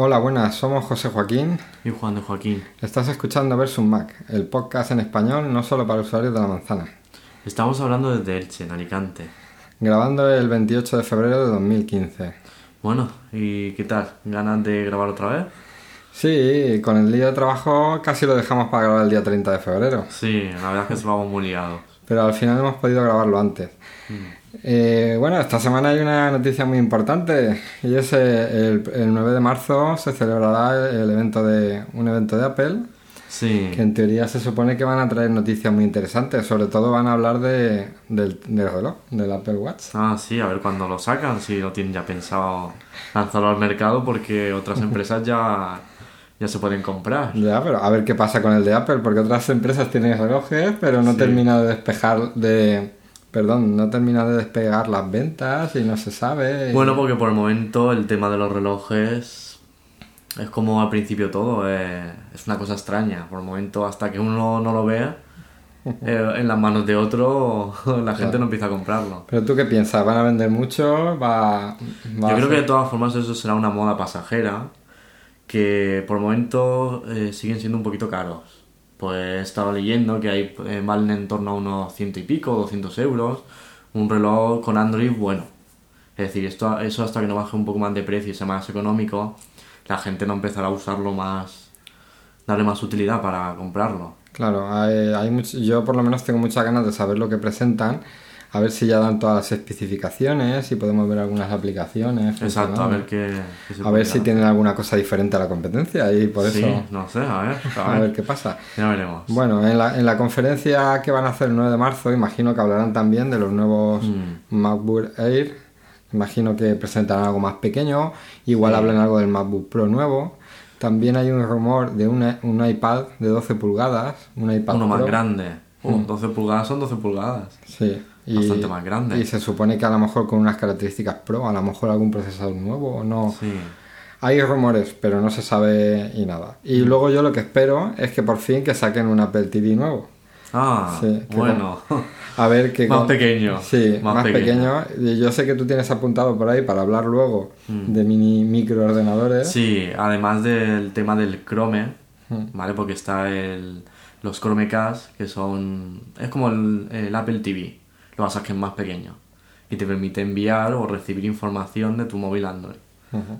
Hola, buenas, somos José Joaquín. Y Juan de Joaquín. Estás escuchando Versus Mac, el podcast en español no solo para usuarios de la manzana. Estamos hablando desde Elche, en Alicante. Grabando el 28 de febrero de 2015. Bueno, ¿y qué tal? ¿Ganas de grabar otra vez? Sí, con el día de trabajo casi lo dejamos para grabar el día 30 de febrero. Sí, la verdad es que se vamos muy liados. Pero al final hemos podido grabarlo antes. Eh, bueno, esta semana hay una noticia muy importante y es eh, el, el 9 de marzo se celebrará el evento de un evento de Apple Sí. que en teoría se supone que van a traer noticias muy interesantes. Sobre todo van a hablar de, del, del reloj, del Apple Watch. Ah, sí, a ver cuándo lo sacan, si lo tienen ya pensado lanzarlo al mercado, porque otras empresas ya, ya se pueden comprar. Ya, pero a ver qué pasa con el de Apple, porque otras empresas tienen relojes, pero no Sí. termina de despejar de... Perdón, no termina de despegar las ventas y no se sabe. Bueno, porque por el momento el tema de los relojes es como al principio todo, eh, es una cosa extraña. Por el momento, hasta que uno no lo vea eh, en las manos de otro, la gente no empieza a comprarlo. Pero tú qué piensas, ¿van a vender mucho? ¿Va, va Yo a creo que de todas formas eso será una moda pasajera que por el momento eh, siguen siendo un poquito caros. Pues he estado leyendo que hay, eh, valen en torno a unos ciento y pico, 200 euros, un reloj con Android bueno. Es decir, esto, eso hasta que no baje un poco más de precio y sea más económico, la gente no empezará a usarlo más, darle más utilidad para comprarlo. Claro, hay mucho- yo por lo menos tengo muchas ganas de saber lo que presentan, a ver si ya dan todas las especificaciones, si podemos ver algunas aplicaciones. Exacto, a ver qué, qué se A ver si tienen alguna cosa diferente a la competencia y por Sí, eso no sé, a ver, a a ver, qué pasa. ya veremos. Bueno, en la, en la conferencia que van a hacer el 9 de marzo, imagino que hablarán también de los nuevos Mm. MacBook Air. Imagino que presentarán algo más pequeño. Igual Sí. hablan algo del MacBook Pro nuevo. También hay un rumor de una- un iPad de 12 pulgadas. Un iPad Uno más grande. Uh, 12 pulgadas son 12 pulgadas. Sí. Y, Bastante más grande. Y se supone que a lo mejor con unas características Pro, a lo mejor algún procesador nuevo o no. Sí. Hay rumores, pero no se sabe y nada. Y luego yo lo que espero es que por fin que saquen un Apple TV nuevo. Ah, Sí, bueno. A ver qué... Más pequeño, Sí, más, más pequeño. yo sé que tú tienes apuntado por ahí para hablar luego Mm. de mini microordenadores. Sí, además del tema del Chrome, Mm. ¿vale? Porque está el, los Chromecast, que son... Es como el, el Apple TV, lo vas a que es más pequeño. Y te permite enviar o recibir información de tu móvil Android.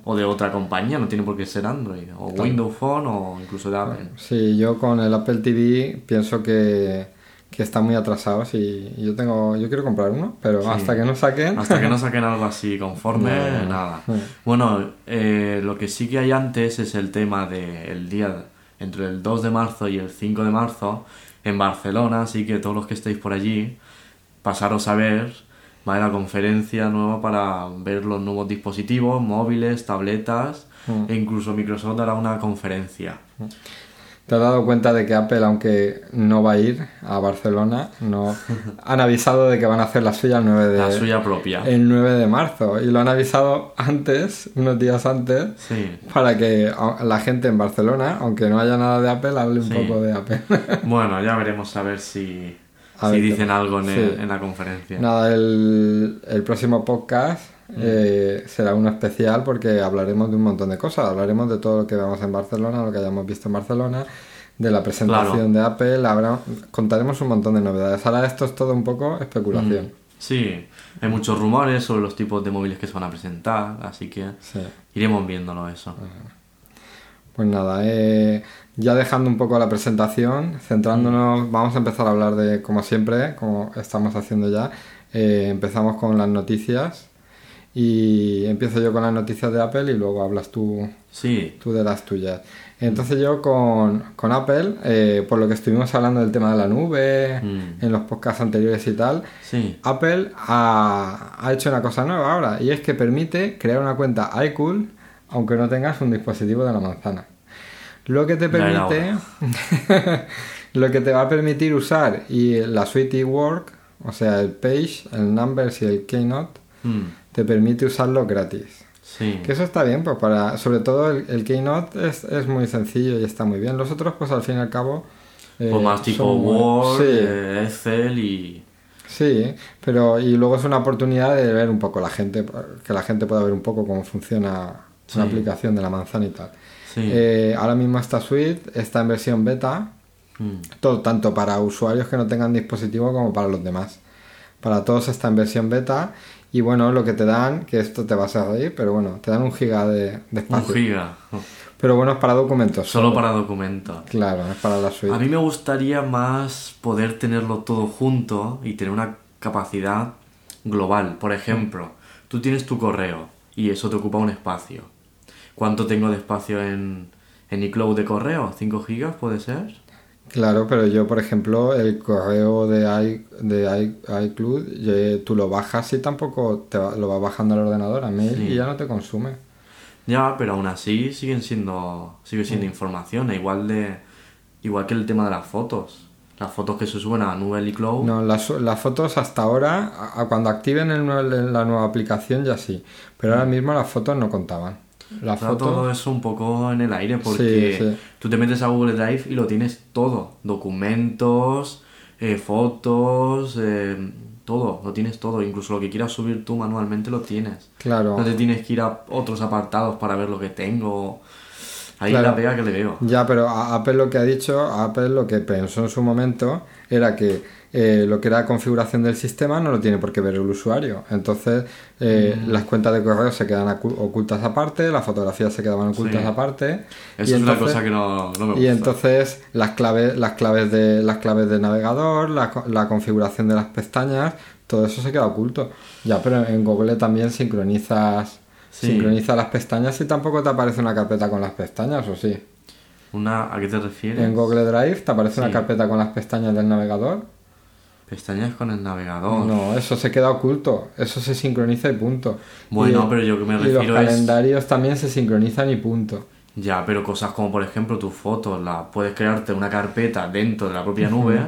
O de otra compañía, no tiene por qué ser Android. O Windows Phone o incluso de Apple. Sí, yo con el Apple TV pienso que, que está muy atrasado. Sí, yo tengo, yo quiero comprar uno, pero Sí. hasta que no saquen. Hasta que no saquen algo así conforme, No. nada. Bueno, eh, lo que sí que hay antes es el tema del día entre el 2 de marzo y el 5 de marzo en Barcelona, así que todos los que estéis por allí, pasaros a ver, va a haber la conferencia nueva para ver los nuevos dispositivos, móviles, tabletas, Mm. e incluso Microsoft dará una conferencia. ¿Te has dado cuenta de que Apple, aunque no va a ir a Barcelona, no han avisado de que van a hacer la suya el 9 de, La suya propia. el 9 de marzo? Y lo han avisado antes, unos días antes, Sí. para que la gente en Barcelona, aunque no haya nada de Apple, hable un poco de Apple. Bueno, ya veremos a ver si, A si ver dicen algo en, el- en la conferencia. Nada, el, el próximo podcast eh, será uno especial porque hablaremos de un montón de cosas. Hablaremos de todo lo que veamos en Barcelona, lo que hayamos visto en Barcelona, de la presentación de Apple. Habrá, contaremos un montón de novedades. Ahora esto es todo un poco especulación. Sí, hay muchos rumores sobre los tipos de móviles que se van a presentar, así que Sí. iremos viéndolo eso. Pues nada, eh, ya dejando un poco la presentación, centrándonos, vamos a empezar a hablar de, como siempre, como estamos haciendo ya, eh, empezamos con las noticias y empiezo yo con las noticias de Apple y luego hablas tú, Sí, tú de las tuyas. Entonces yo con, con Apple, eh, por lo que estuvimos hablando del tema de la nube, Mm. en los podcasts anteriores y tal, sí, Apple ha, ha hecho una cosa nueva ahora y es que permite crear una cuenta iCool aunque no tengas un dispositivo de la manzana. Lo que te permite, lo que te va a permitir usar y la suite eWork, o sea, el Page, el Numbers y el Keynote, mm, te permite usarlo gratis. sí, Que eso está bien, pues para, sobre todo el, el Keynote es, es muy sencillo y está muy bien. Los otros, pues al fin y al cabo... eh, pues más tipo son Word, Sí. eh, Excel y... Sí, pero y luego es una oportunidad de ver un poco la gente, que la gente pueda ver un poco cómo funciona una aplicación de la manzana y tal. Sí. Eh, ahora mismo esta suite está en versión beta, Mm. todo, tanto para usuarios que no tengan dispositivo como para los demás. Para todos está en versión beta y bueno, lo que te dan, que esto te vas a reír, pero bueno, te dan un giga de, de Un espacio. giga. Pero bueno, es para documentos. Solo para documentos. Claro, es para la suite. A mí me gustaría más poder tenerlo todo junto y tener una capacidad global. Por ejemplo, tú tienes tu correo y eso te ocupa un espacio. ¿Cuánto tengo de espacio en, en iCloud de correo? ¿5 gigas puede ser? Claro, pero yo, por ejemplo, el correo de, i, de i- iCloud, eh, tú lo bajas y tampoco te va- lo vas bajando al ordenador a mail Sí. y ya no te consume. Ya, pero aún así siguen siendo sigue siendo información, e igual de igual que el tema de las fotos. Las fotos que se suben a nube iCloud. No, las, las fotos hasta ahora, a- a cuando activen el la nueva aplicación ya sí, pero ahora mismo las fotos no contaban. Las Está todo eso un poco en el aire porque Sí, sí. tú te metes a Google Drive y lo tienes todo. Documentos, eh, fotos, eh, todo. Lo tienes todo. Incluso lo que quieras subir tú manualmente lo tienes. Claro. No te tienes que ir a otros apartados para ver lo que tengo. Ahí Claro. la pega que le veo. Ya, pero Apple lo que ha dicho, Apple lo que pensó en su momento era que eh, lo que era configuración del sistema no lo tiene por qué ver el usuario. Entonces, eh, Mm. las cuentas de correo se quedan ocultas aparte, las fotografías se quedaban ocultas Sí. aparte. Eso es una cosa que no, no me gusta. Y entonces las claves, las claves de las claves del navegador, la, co- la configuración de las pestañas, todo eso se queda oculto. Ya, pero en Google también sincronizas Sí. sincronizas las pestañas y tampoco te aparece una carpeta con las pestañas, ¿o sí? Una, ¿A qué te refieres? En Google Drive te aparece Sí. una carpeta con las pestañas del navegador. Pestañas con el navegador. No, eso se queda oculto. Eso se sincroniza y punto. Bueno, Y- pero yo que me Y los refiero es- calendarios también se sincronizan y punto. Ya, pero cosas como por ejemplo tus fotos, la, puedes crearte una carpeta dentro de la propia nube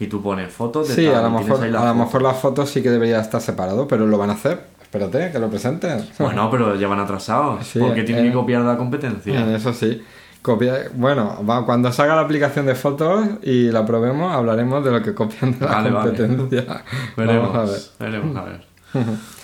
y tú pones fotos de Sí, tal, a lo mejor, a lo mejor las fotos sí que debería estar separado, pero lo van a hacer. Espérate, que lo presenten. Bueno, pero ya van atrasados. Sí, porque tienen eh, que copiar la competencia. En eso sí. Copia... Bueno, va- cuando salga la aplicación de fotos y la probemos, hablaremos de lo que copian de la Vale, vale. competencia. veremos, Vamos a ver. veremos a ver.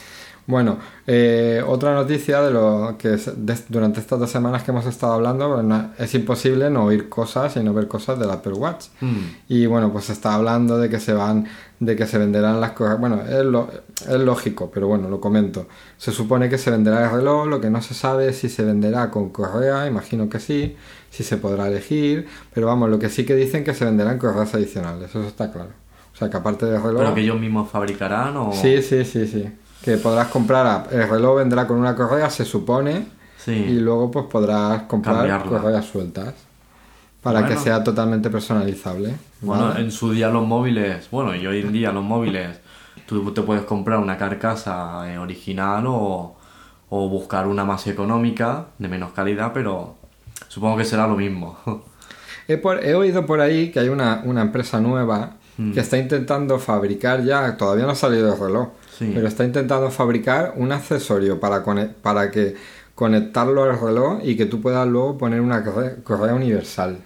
Bueno, eh, otra noticia de lo que es de- durante estas dos semanas que hemos estado hablando, pues, no- es imposible no oír cosas y no ver cosas del Apple Watch. Mm, Y bueno, pues se está hablando de que se van, de que se venderán las cosas. Bueno, es, lo- es lógico, pero bueno, lo comento. Se supone que se venderá el reloj, lo que no se sabe es si se venderá con correa, imagino que sí, si se podrá elegir, pero vamos, lo que sí que dicen que se venderán correas adicionales, eso está claro. O sea, que aparte del reloj... Pero que ellos mismos fabricarán o... Sí, sí, sí, sí. Que podrás comprar, a- el reloj vendrá con una correa, se supone, Sí. y luego pues podrás comprar Cambiarla. correas sueltas para que sea totalmente personalizable. Bueno, en su día los móviles, bueno, y hoy en día los móviles, tú te puedes comprar una carcasa eh, original o, o buscar una más económica, de menos calidad, pero supongo que será lo mismo. He, por- he oído por ahí que hay una, una empresa nueva Mm. que está intentando fabricar ya, todavía no ha salido el reloj, Sí. pero está intentando fabricar un accesorio para, para que conectarlo al reloj y que tú puedas luego poner una corre- correa universal.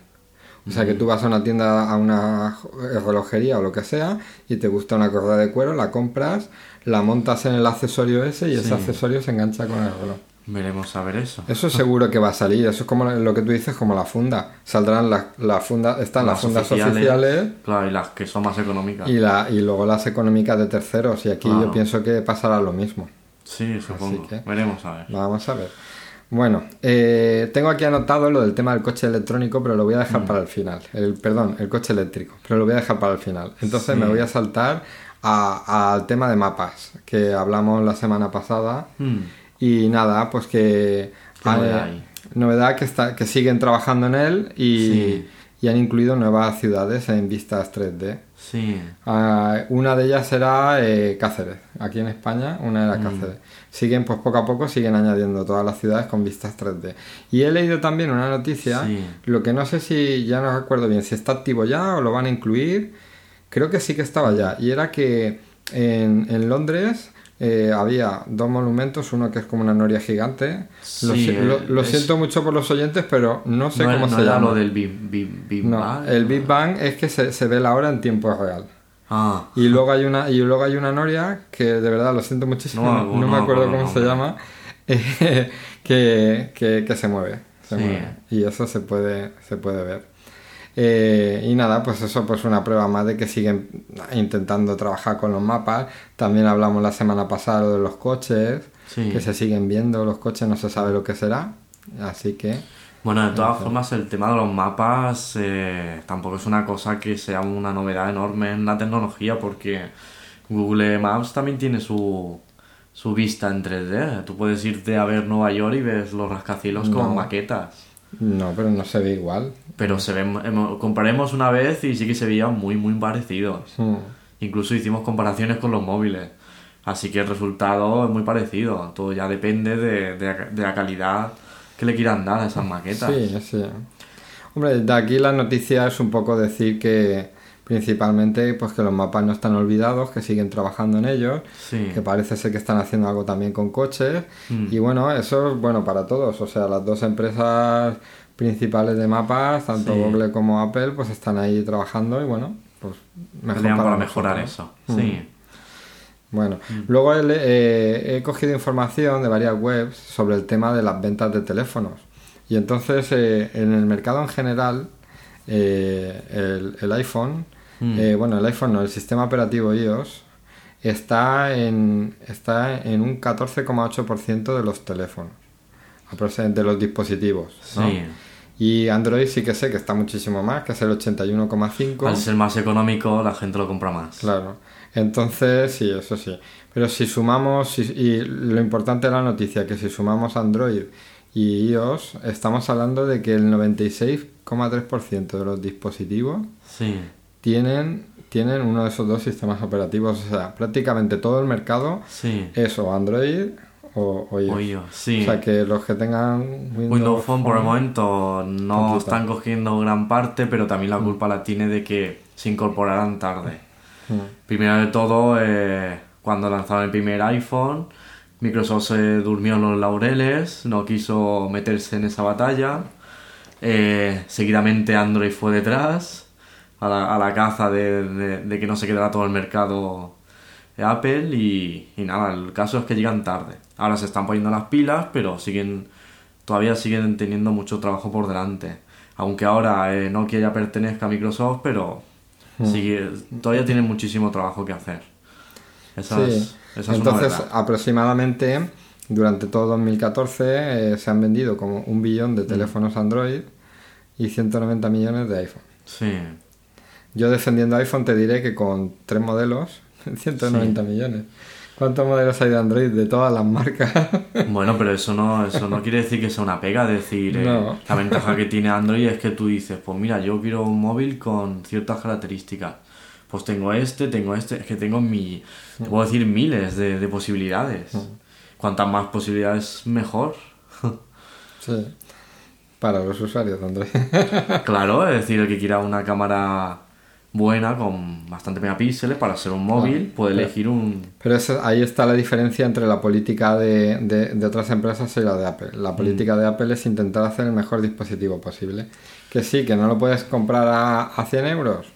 O sea que tú vas a una tienda, a una jo- relojería o lo que sea, y te gusta una correa de cuero, la compras, la montas en el accesorio ese y ese accesorio se engancha con el reloj. Veremos a ver eso. Eso seguro que va a salir, eso es como lo que tú dices, como la funda. Saldrán las la funda, están las, fundas oficiales, Claro, y las que son más económicas. y, la, y luego las económicas de terceros, y aquí yo pienso que pasará lo mismo. Sí, supongo. que- Veremos a ver. Vamos a ver. Bueno, eh, tengo aquí anotado lo del tema del coche electrónico, pero lo voy a Mm. dejar para el final. El, perdón, el coche eléctrico, pero lo voy a dejar para el final. Entonces Sí. me voy a saltar a- al tema de mapas, que hablamos la semana pasada. Hmm, Y nada, pues que... ¿Qué novedad hay? novedad que, está, que siguen trabajando en él y, Sí. y han incluido nuevas ciudades en vistas 3D. Sí. Ah, una de ellas será eh, Cáceres, aquí en España, una Mm. era Cáceres. Siguen, pues poco a poco, siguen añadiendo todas las ciudades con vistas 3D. Y he leído también una noticia, Sí. lo que no sé si, ya no recuerdo bien, si está activo ya o lo van a incluir. Creo que sí que estaba ya. Y era que en, en Londres eh, había dos monumentos, uno que es como una noria gigante. lo, Sí, si- lo- lo es- siento mucho por los oyentes, pero no sé no, cómo no se llama. lo del Big, Big, Big No, Bang? el Big Bang es que se, se ve la hora en tiempo real. Ah, Y luego hay una y luego hay una noria que de verdad lo siento muchísimo, No, no, no no me acuerdo cómo se llama, eh, que, que, que se mueve. se Sí. mueve. Y eso se puede, se puede ver. Eh, y nada, pues eso pues una prueba más de que siguen intentando trabajar con los mapas. También hablamos la semana pasada de los coches, Sí. que se siguen viendo los coches, no se sabe lo que será. Así que Bueno, de todas formas, el tema de los mapas eh, tampoco es una cosa que sea una novedad enorme en la tecnología porque Google Maps también tiene su, su vista en 3D. Tú puedes irte a ver Nueva York y ves los rascacielos con No. maquetas. no, pero no se ve igual. Pero se ven, hemos- comparemos una vez y sí que se veían muy, muy parecidos. Mm. Incluso hicimos comparaciones con los móviles. Así que el resultado es muy parecido. Todo ya depende de, de, de la calidad que le quieran dar a esas maquetas. Sí, sí. Hombre, de aquí la noticia es un poco decir que principalmente pues que los mapas no están olvidados, que siguen trabajando en ellos, Sí. que parece ser que están haciendo algo también con coches Mm. y bueno, eso es bueno para todos, o sea, las dos empresas principales de mapas, tanto Sí. Google como Apple, pues están ahí trabajando y bueno, pues mejor para nosotros, mejorar eso. Mm. Sí. Bueno, luego he, eh, he cogido información de varias webs sobre el tema de las ventas de teléfonos. Y entonces, eh, en el mercado en general, eh, el, el iPhone, Mm. eh, bueno, el iPhone no, el sistema operativo iOS, está en, está en un 14,8% de los teléfonos, de los dispositivos. ¿no? Sí. Y Android sí que sé que está muchísimo más, que es el 81,5%. Al ser más económico, la gente lo compra más. Claro. Entonces, sí, eso sí. Pero si sumamos, si- y lo importante de la noticia, que si sumamos Android y iOS, estamos hablando de que el 96,3% de los dispositivos Sí. tienen, tienen uno de esos dos sistemas operativos. O sea, prácticamente todo el mercado Sí. es o Android o, o iOS. O iOS, sí. O sea, que los que tengan Windows, Windows Phone por el momento no están cogiendo gran parte, pero también la culpa la tiene de que se incorporaran tarde. Mm. Primero de todo, eh, cuando lanzaron el primer iPhone, Microsoft se durmió en los laureles, no quiso meterse en esa batalla. Eh, seguidamente Android fue detrás, a la, a la caza de, de- de que no se quedara todo el mercado Apple y, y nada, el caso es que llegan tarde. Ahora se están poniendo las pilas, pero siguen todavía siguen teniendo mucho trabajo por delante. Aunque ahora eh, Nokia ya pertenezca a Microsoft, pero sigue, todavía tienen muchísimo trabajo que hacer. Esa es, una Entonces, aproximadamente durante todo 2014 eh, se han vendido como un billón de teléfonos Android y 190 millones de iPhone. Sí, Yo defendiendo iPhone te diré que con tres modelos, 190 millones. ¿Cuántos modelos hay de Android de todas las marcas? bueno, pero eso no, eso no quiere decir que sea una pega, es decir, eh, No. la ventaja que tiene Android es que tú dices, pues mira, yo quiero un móvil con ciertas características. Pues tengo este, tengo este, es que tengo mi, te puedo decir miles de, de posibilidades. Cuantas más posibilidades, mejor. sí. Para los usuarios de Android. Claro, es decir, el que quiera una cámara buena con bastante megapíxeles para ser un móvil puede Pero- elegir un... Pero eso- ahí está la diferencia entre la política de, de- de otras empresas y la de Apple. La política de Apple es intentar hacer el mejor dispositivo posible. Que sí, que no lo puedes comprar a, a 100 euros,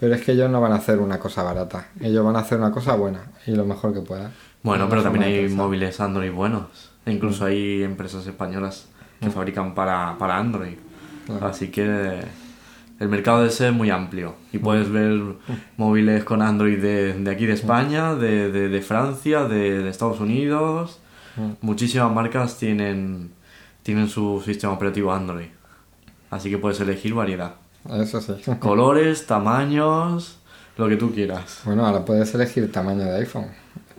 pero es que ellos no van a hacer una cosa barata. Ellos van a hacer una cosa buena y lo mejor que puedan. Bueno, pero también hay móviles Android buenos. E incluso hay empresas españolas que fabrican para, para Android. Claro. Así que el mercado de ese es muy amplio. Y puedes ver móviles con Android de, de aquí de España, de, de, de Francia, de, de Estados Unidos. Muchísimas marcas tienen, tienen su sistema operativo Android. Así que puedes elegir variedad. Eso sí. Colores, tamaños, lo que tú quieras. Bueno, ahora puedes elegir tamaño de iPhone.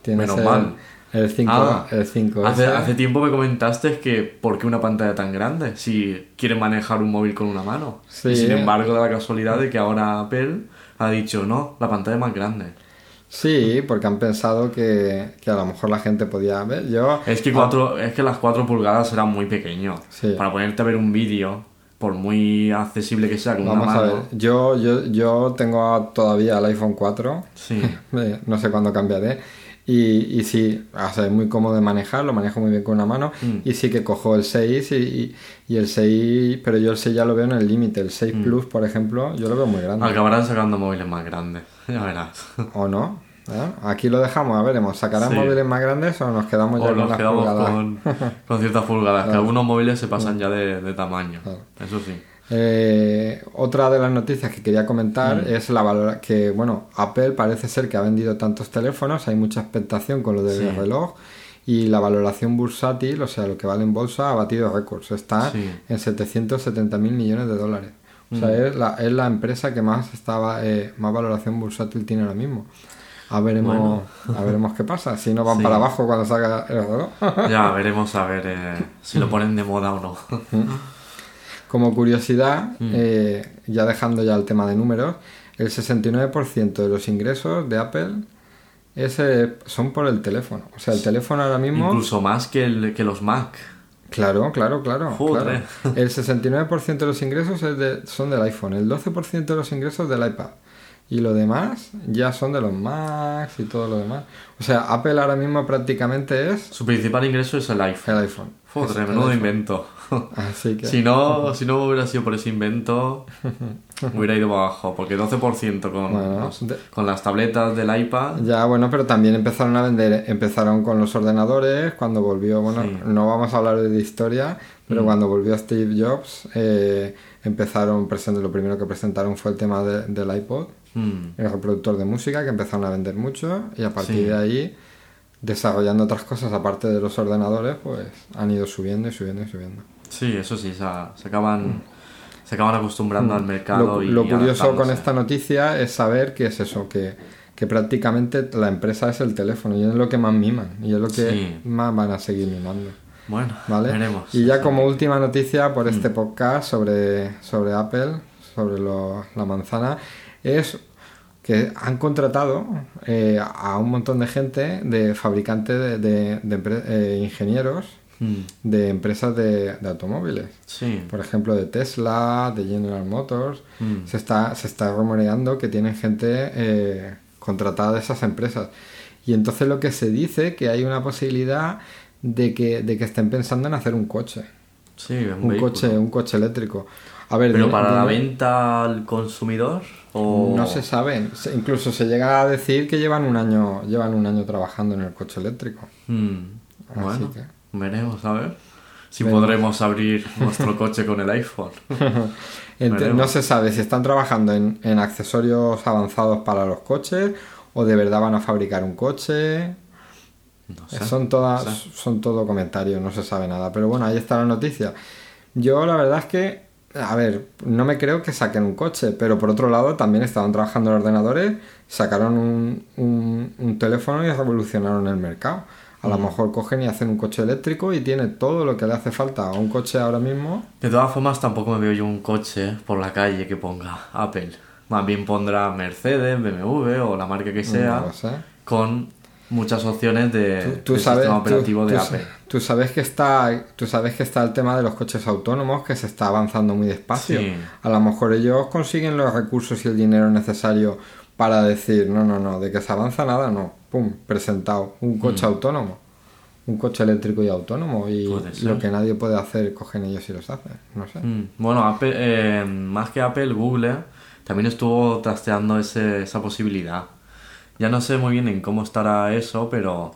Tienes Menos el, mal. El 5, Ah, el 5 Hace, hace tiempo me comentaste que ¿por qué una pantalla tan grande? Si quieres manejar un móvil con una mano. Sí. Y sin embargo, da la casualidad de que ahora Apple ha dicho, no, la pantalla es más grande. Sí, porque han pensado que, que a lo mejor la gente podía ver. Yo Es que, cuatro, es que las 4 pulgadas eran muy pequeño. Sí. Para ponerte a ver un vídeo, por muy accesible que sea con Vamos una a mano. ver, yo, yo, yo tengo a- todavía el iPhone 4, Sí. eh, no sé cuándo cambiaré, y, y sí, o sea, es muy cómodo de manejar, lo manejo muy bien con una mano, Mm. y sí que cojo el 6 y, y- y el 6, pero yo el 6 ya lo veo en el límite, el 6 Mm. Plus, por ejemplo, yo lo veo muy grande. Acabarán sacando móviles más grandes. Ya verás. ¿O no? ¿eh? Aquí lo dejamos, a veremos. ¿Sacarán Sí. móviles más grandes o nos quedamos ya O con nos las quedamos pulgadas? con, con ciertas pulgadas, que algunos móviles se pasan ya de, de tamaño. Eso sí. Eh, otra de las noticias que quería comentar Mm. es la que, bueno, Apple parece ser que ha vendido tantos teléfonos, hay mucha expectación con lo del Sí. reloj y la valoración bursátil, o sea, lo que vale en bolsa, ha batido récords. Está Sí. en 770 mil millones de dólares. O sea, Mm. es, la, es la empresa que más estaba eh, más valoración bursátil tiene ahora mismo. A veremos, a veremos qué pasa. Si no van Sí. para abajo cuando salga el reloj. Ya veremos a ver eh, si lo ponen de moda o no. Como curiosidad, Mm. eh, ya dejando ya el tema de números, el 69% de los ingresos de Apple es, eh, son por el teléfono. O sea, el teléfono ahora mismo... Incluso más que, el, que los Mac. Claro, claro, claro. Joder. claro. El 69% de los ingresos es de- son del iPhone, el 12% de los ingresos del iPad. Y lo demás ya son de los Macs y todo lo demás. O sea, Apple ahora mismo prácticamente es Su principal ingreso es el iPhone. el iPhone. Es Joder, menudo invento. Así que... Si no, si no hubiera sido por ese invento, hubiera ido abajo. Porque 12% con, Bueno, los- de- con las tabletas del iPad. Ya, bueno, pero también empezaron a vender, empezaron con los ordenadores, cuando volvió, bueno, Sí. no vamos a hablar de historia, pero Mm. cuando volvió Steve Jobs, eh, empezaron, lo primero que presentaron fue el tema de- del iPod, Mm, el reproductor de música, que empezaron a vender mucho, y a partir Sí. de ahí, desarrollando otras cosas aparte de los ordenadores, pues han ido subiendo y subiendo y subiendo. Sí, eso sí, se, se acaban, se acaban acostumbrando al mercado. Mm. Lo, y lo curioso con esta noticia es saber que es eso, que, que prácticamente la empresa es el teléfono y es lo que más miman y es lo que Sí. más van a seguir mimando. Bueno, ¿vale? veremos. Y ya como última noticia por este Mm. podcast sobre, sobre Apple, sobre lo- la manzana, es que han contratado eh, a un montón de gente, de fabricantes, de, de- de empre- eh, ingenieros Mm, de empresas de, de automóviles Sí. por ejemplo de Tesla, de General Motors, Mm. se está, se está rumoreando que tienen gente eh, contratada de esas empresas. Y entonces lo que se dice que hay una posibilidad de que, de que estén pensando en hacer un coche, Sí, un, coche, un coche eléctrico. A ver, ¿Pero para la venta al consumidor? O... no se sabe. Se- Incluso se llega a decir que llevan un año, llevan un año trabajando en el coche eléctrico. Mm, Así Bueno, que- veremos, a ver. Si Veremos. podremos abrir nuestro coche con el iPhone. No se sabe si están trabajando en, en accesorios avanzados para los coches o de verdad van a fabricar un coche. No sé. Son todas, no sé. son todo comentarios, no se sabe nada. Pero bueno, ahí está la noticia. Yo la verdad es que, a ver, no me creo que saquen un coche, pero por otro lado también estaban trabajando en ordenadores, sacaron un, un- un teléfono y revolucionaron el mercado. A lo mejor cogen y hacen un coche eléctrico y tiene todo lo que le hace falta a un coche ahora mismo. De todas formas, tampoco me veo yo un coche por la calle que ponga Apple. Más bien pondrá Mercedes, BMW o la marca que sea, No lo sé. con muchas opciones de, Tú, tú del sabes, sistema tú- operativo de tú- Apple. tú sabes que está, tú sabes que está el tema de los coches autónomos que se está avanzando muy despacio. Sí. A lo mejor ellos consiguen los recursos y el dinero necesario para decir no, no, no, de que se avanza nada, no, pum, presentado un coche autónomo, un coche eléctrico y autónomo y Mm. Lo que nadie puede hacer cogen ellos y los hacen, no sé. Mm, Bueno, Apple, eh, más que Apple, Google también estuvo trasteando ese- esa posibilidad. Ya no sé muy bien en cómo estará eso, pero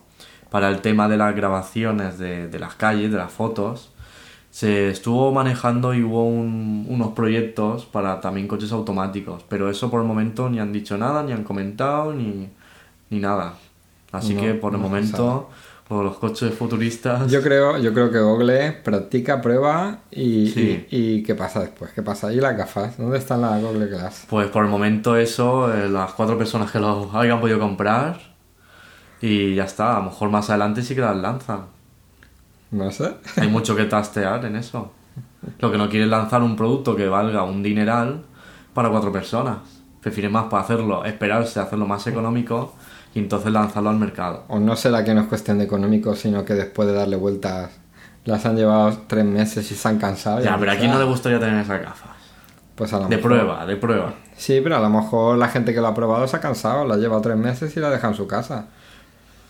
para el tema de las grabaciones de, de las calles, de las fotos, se estuvo manejando y hubo un- unos proyectos para también coches automáticos, pero eso por el momento ni han dicho nada, ni han comentado, ni, ni nada. Así No, que por el no momento, por los coches futuristas... Yo creo, yo creo que Google practica, prueba y, Sí. y, y ¿qué pasa después? ¿Qué pasa? ¿Y las gafas? ¿Dónde están las Google Glass? Pues por el momento eso, eh, las cuatro personas que lo hayan podido comprar y ya está, a lo mejor más adelante sí que las lanzan. No sé. Hay mucho que trastear en eso. Lo que no quiere es lanzar un producto que valga un dineral para cuatro personas. Prefiere más para hacerlo, esperarse a hacerlo más económico y entonces lanzarlo al mercado. O no será que no es cuestión de económico, sino que después de darle vueltas las han llevado tres meses y se han cansado. Ya, pero aquí no "Ah, le gustaría tener esas gafas. Pues a lo De mejor- prueba, de prueba. Sí, pero a lo mejor la gente que lo ha probado se ha cansado, la ha llevado tres meses y la deja en su casa.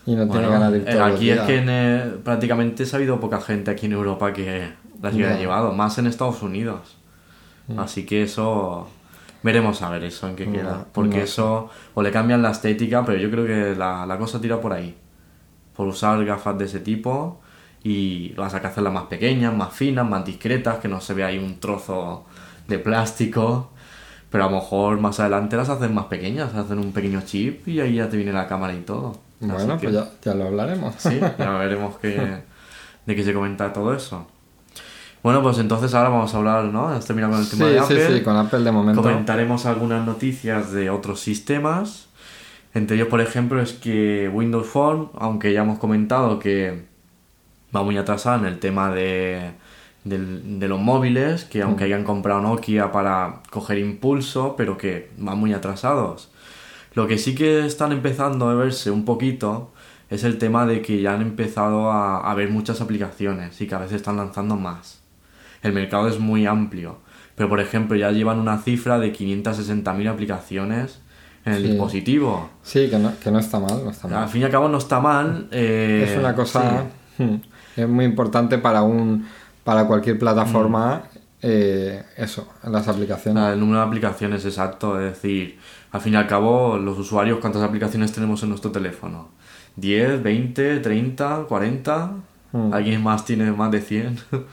Y no tiene ganas de ir eh, todos los aquí es días. que en, eh, prácticamente se ha habido poca gente aquí en Europa que las haya Ya. llevado, más en Estados Unidos. Mm. Así que eso Veremos a ver eso en qué queda. Porque eso, o le cambian la estética, pero yo creo que la, la cosa tira por ahí. Por usar gafas de ese tipo y vas a que hacerlas más pequeñas, más finas, más discretas, que no se vea ahí un trozo de plástico. Pero a lo mejor más adelante las hacen más pequeñas, hacen un pequeño chip y ahí ya te viene la cámara y todo. Así Bueno, que- pues ya, ya lo hablaremos. Sí, ya veremos qué, de qué se comenta todo eso. Bueno, pues entonces ahora vamos a hablar, ¿no? Has terminado con el tema Sí, de sí, Apple. sí, con Apple de momento. Comentaremos algunas noticias de otros sistemas. Entre ellos, por ejemplo, es que Windows Phone, aunque ya hemos comentado que va muy atrasada en el tema de, de los móviles, que aunque hayan comprado Nokia para coger impulso, pero que van muy atrasados. Lo que sí que están empezando a verse un poquito es el tema de que ya han empezado a, a ver muchas aplicaciones y que a veces están lanzando más. El mercado es muy amplio, pero por ejemplo ya llevan una cifra de 560.000 aplicaciones en el Sí. dispositivo. Sí, que no, que no está mal, no está Al mal. fin y al cabo no está mal. eh, es una cosa hmm, es muy importante para un para cualquier plataforma Mm. eh, eso, las aplicaciones. Ah, El número de aplicaciones exacto, es decir, al fin y al cabo, los usuarios, ¿cuántas aplicaciones tenemos en nuestro teléfono? ¿10, 20, 30, 40? Hmm. ¿Alguien más tiene más de 100?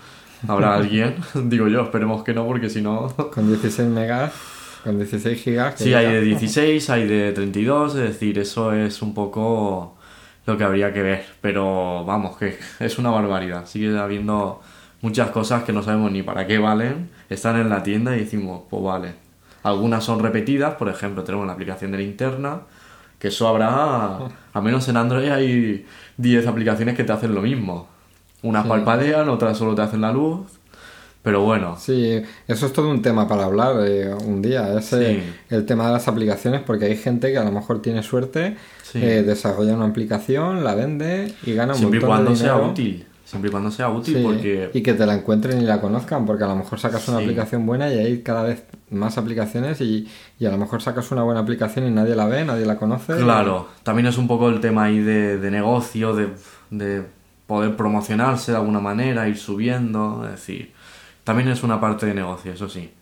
¿Habrá alguien? Digo yo, esperemos que no, porque si no... Con 16 megas, con 16 gigas. Sí, hay de 16, hay de 32, es decir, eso es un poco lo que habría que ver. Pero vamos, que es una barbaridad. Sigue habiendo muchas cosas que no sabemos ni para qué valen. Están en la tienda y decimos, pues vale. Algunas son repetidas, por ejemplo, tenemos la aplicación de linterna, que eso habrá, al menos en Android hay 10 aplicaciones que te hacen lo mismo. Unas Sí. parpadean, otras solo te hacen la luz. Pero bueno, Sí, eso es todo un tema para hablar eh, un día, es eh, el tema de las aplicaciones, porque hay gente que a lo mejor tiene suerte, Sí. eh, desarrolla una aplicación, la vende y gana un siempre y montón cuando de sea útil. Siempre y cuando sea útil, Sí, porque Y que te la encuentren y la conozcan, porque a lo mejor sacas una aplicación buena y hay cada vez más aplicaciones y, y a lo mejor sacas una buena aplicación y nadie la ve, nadie la conoce. Claro, también es un poco el tema ahí de, de negocio, de, de poder promocionarse de alguna manera, ir subiendo, es decir, también es una parte de negocio, eso sí.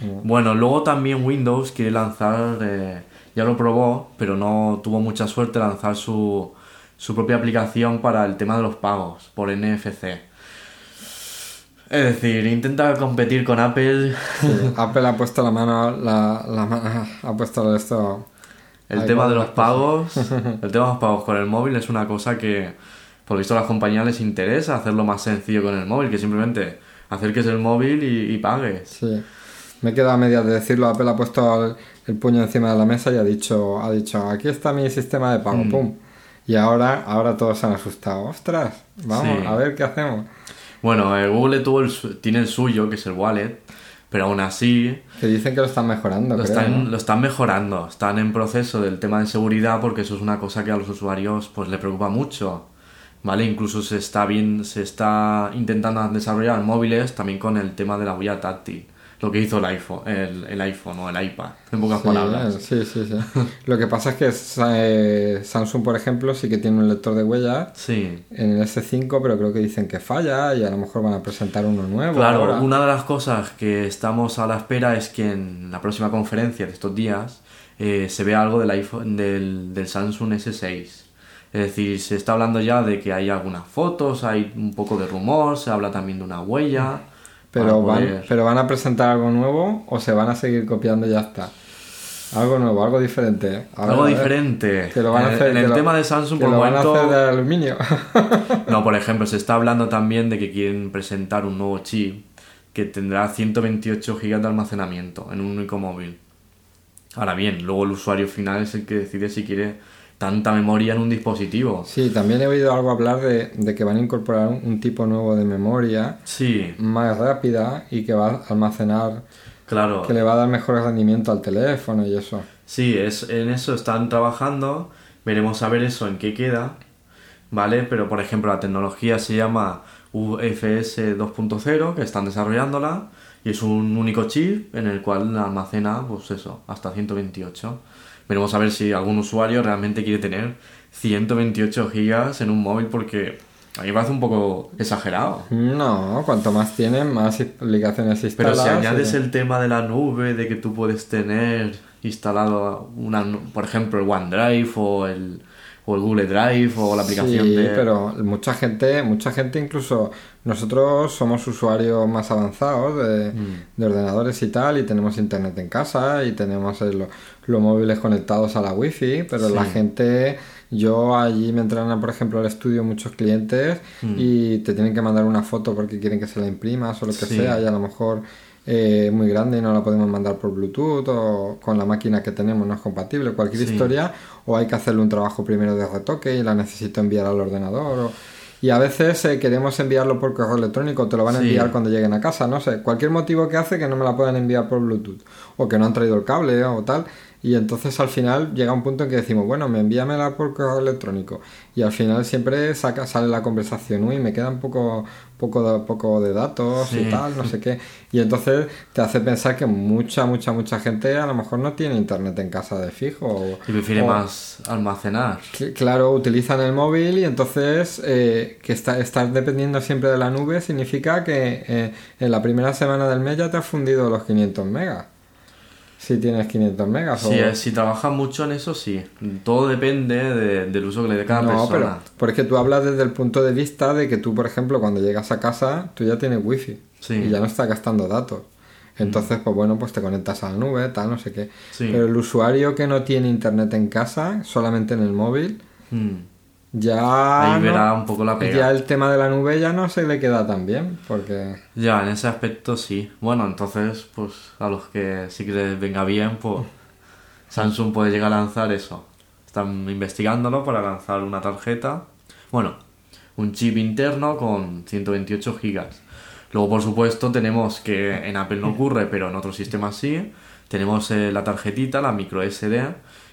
Mm. Bueno, luego también Windows quiere lanzar, eh, ya lo probó, pero no tuvo mucha suerte lanzar su, su propia aplicación para el tema de los pagos por NFC. Es decir, intenta competir con Apple. Sí, Apple ha puesto la mano, la, la mano- ha puesto esto. El tema de los pagos, el tema de los pagos con el móvil es una cosa que, por lo visto, a las compañías les interesa hacerlo más sencillo con el móvil, que simplemente acerques el móvil y, y pagues. Sí. Me he quedado a medias de decirlo. Apple ha puesto el, el puño encima de la mesa y ha dicho, ha dicho, aquí está mi sistema de Mm. pago, pum. Y ahora, ahora todos se han asustado. Ostras, vamos, Sí. a ver qué hacemos. Bueno, eh, Google tuvo el tiene el suyo, que es el wallet, pero aún así Que dicen que lo están mejorando, lo creo, están, ¿no? lo están mejorando. Están en proceso del tema de seguridad porque eso es una cosa que a los usuarios pues le preocupa mucho. ¿Vale? Incluso se está bien, se está intentando desarrollar móviles también con el tema de la huella táctil. Lo que hizo el iPhone, el, el iPhone o el iPad, en pocas Sí, palabras. sí, sí, sí. Lo que pasa es que eh, Samsung, por ejemplo, sí que tiene un lector de huellas Sí. en el S5, pero creo que dicen que falla y a lo mejor van a presentar uno nuevo. Claro, ahora. una de las cosas que estamos a la espera es que en la próxima conferencia de estos días eh, se vea algo del iPhone, del, del Samsung S6. Es decir, se está hablando ya de que hay algunas fotos, hay un poco de rumor, se habla también de una huella. Pero van, poder- pero van a presentar algo nuevo o se van a seguir copiando y ya está. Algo nuevo, algo diferente. Ver, algo diferente. Que lo van a En- hacer, en el lo- tema de Samsung, por lo van a momento. hacer de aluminio. No, por ejemplo, se está hablando también de que quieren presentar un nuevo chip que tendrá 128 GB de almacenamiento en un único móvil. Ahora bien, luego el usuario final es el que decide si quiere tanta memoria en un dispositivo. sí, también he oído algo hablar de, de que van a incorporar un, un tipo nuevo de memoria Sí, más rápida y que va a almacenar, claro. que le va a dar mejor rendimiento al teléfono y eso. Sí, es, en eso están trabajando. Veremos a ver eso en qué queda. ¿Vale? Pero por ejemplo, la tecnología se llama UFS 2.0, que están desarrollándola. Y es un único chip en el cual almacena, pues eso, hasta 128. Veremos a ver si algún usuario realmente quiere tener 128 gigas en un móvil porque A mí me parece un poco exagerado. No, cuanto más tienen, más aplicaciones Pero instaladas. si añades y- el tema de la nube, de que tú puedes tener instalado una, por ejemplo, el OneDrive o el, o el Google Drive o la aplicación sí, de... pero mucha gente, mucha gente incluso nosotros somos usuarios más avanzados de, Mm. de ordenadores y tal y tenemos internet en casa y tenemos lo- los móviles conectados a la wifi, pero Sí. la gente, yo allí me entran por ejemplo al estudio muchos clientes Mm. y te tienen que mandar una foto porque quieren que se la imprimas o lo que Sí. sea y a lo mejor eh, muy grande y no la podemos mandar por Bluetooth o con la máquina que tenemos no es compatible, cualquier Sí. historia o hay que hacerle un trabajo primero de retoque y la necesito enviar al ordenador o- y a veces eh, queremos enviarlo por correo electrónico, te lo van a Sí. enviar cuando lleguen a casa, no sé, cualquier motivo que hace que no me la puedan enviar por Bluetooth o que no han traído el cable o tal y entonces al final llega un punto en que decimos, bueno, me envíamela por correo electrónico y al final siempre saca, sale la conversación, uy, me queda un poco, poco, de, poco de datos Sí. y tal, no sé qué y entonces te hace pensar que mucha, mucha, mucha gente a lo mejor no tiene internet en casa de fijo o, Y prefiere o- más almacenar. Cl- Claro, utilizan el móvil y entonces eh, que está, estar dependiendo siempre de la nube significa que eh, en la primera semana del mes ya te has fundido los 500 megas. Si tienes 500 megas. O... si trabajas mucho en eso, sí. Todo depende de- del uso que le dé cada No, pero persona. porque tú hablas desde el punto de vista de que tú, por ejemplo, cuando llegas a casa, tú ya tienes wifi Sí. y ya no estás gastando datos. Entonces, pues bueno, pues te conectas a la nube, tal, no sé qué. Sí. Pero el usuario que no tiene internet en casa, solamente en el móvil, Mm. Ya Ahí no- verá un poco la pega. ya el tema de la nube ya no se le queda tan bien porque Ya, en ese aspecto sí. Bueno, entonces, pues a los que sí que les venga bien, pues Samsung puede llegar a lanzar eso. Están investigándolo para lanzar una tarjeta. Bueno, un chip interno con 128 gigas. Luego, por supuesto, tenemos que en Apple no ocurre, pero en otros sistemas sí. Tenemos eh, la tarjetita, la micro SD,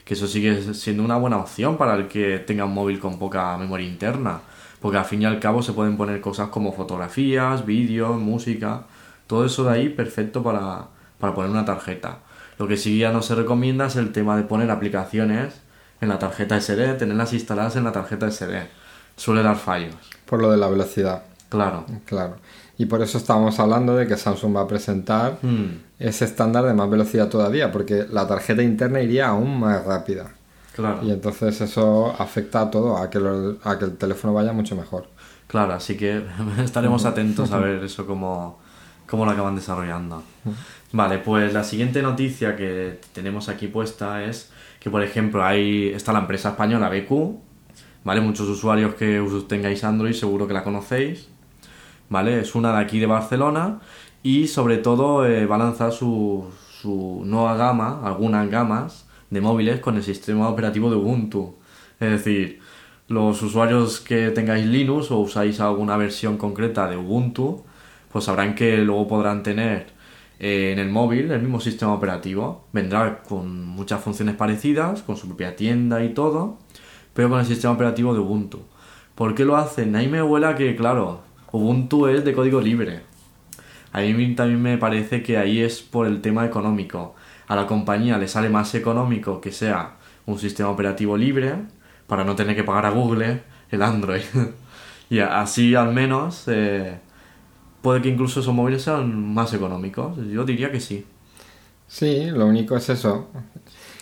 que eso sigue siendo una buena opción para el que tenga un móvil con poca memoria interna. Porque al fin y al cabo se pueden poner cosas como fotografías, vídeos, música, todo eso de ahí perfecto para, para poner una tarjeta. Lo que sí ya no se recomienda es el tema de poner aplicaciones en la tarjeta SD, tenerlas instaladas en la tarjeta SD. Suele dar fallos, por lo de la velocidad, claro. claro. Y por eso estábamos hablando de que Samsung va a presentar Mm, ese estándar de más velocidad todavía, porque la tarjeta interna iría aún más rápida. claro. Y entonces eso afecta a todo, a que, lo- a que el teléfono vaya mucho mejor. Claro, así que estaremos atentos a ver eso cómo, cómo lo acaban desarrollando. Vale, pues la siguiente noticia que tenemos aquí puesta es que, por ejemplo, hay está la empresa española BQ, ¿vale? Muchos usuarios que tengáis Android seguro que la conocéis, ¿vale? Es una de aquí de Barcelona y sobre todo eh, va a lanzar su, su nueva gama, algunas gamas de móviles con el sistema operativo de Ubuntu. Es decir, los usuarios que tengáis Linux o usáis alguna versión concreta de Ubuntu, pues sabrán que luego podrán tener eh, en el móvil el mismo sistema operativo. Vendrá con muchas funciones parecidas, con su propia tienda y todo, pero con el sistema operativo de Ubuntu. ¿Por qué lo hacen? Ahí me huela que, claro, Ubuntu es de código libre. A mí también me parece que ahí es por el tema económico. A la compañía le sale más económico que sea un sistema operativo libre para no tener que pagar a Google el Android. y así al menos eh, puede que incluso esos móviles sean más económicos. Yo diría que sí. Sí, lo único es eso,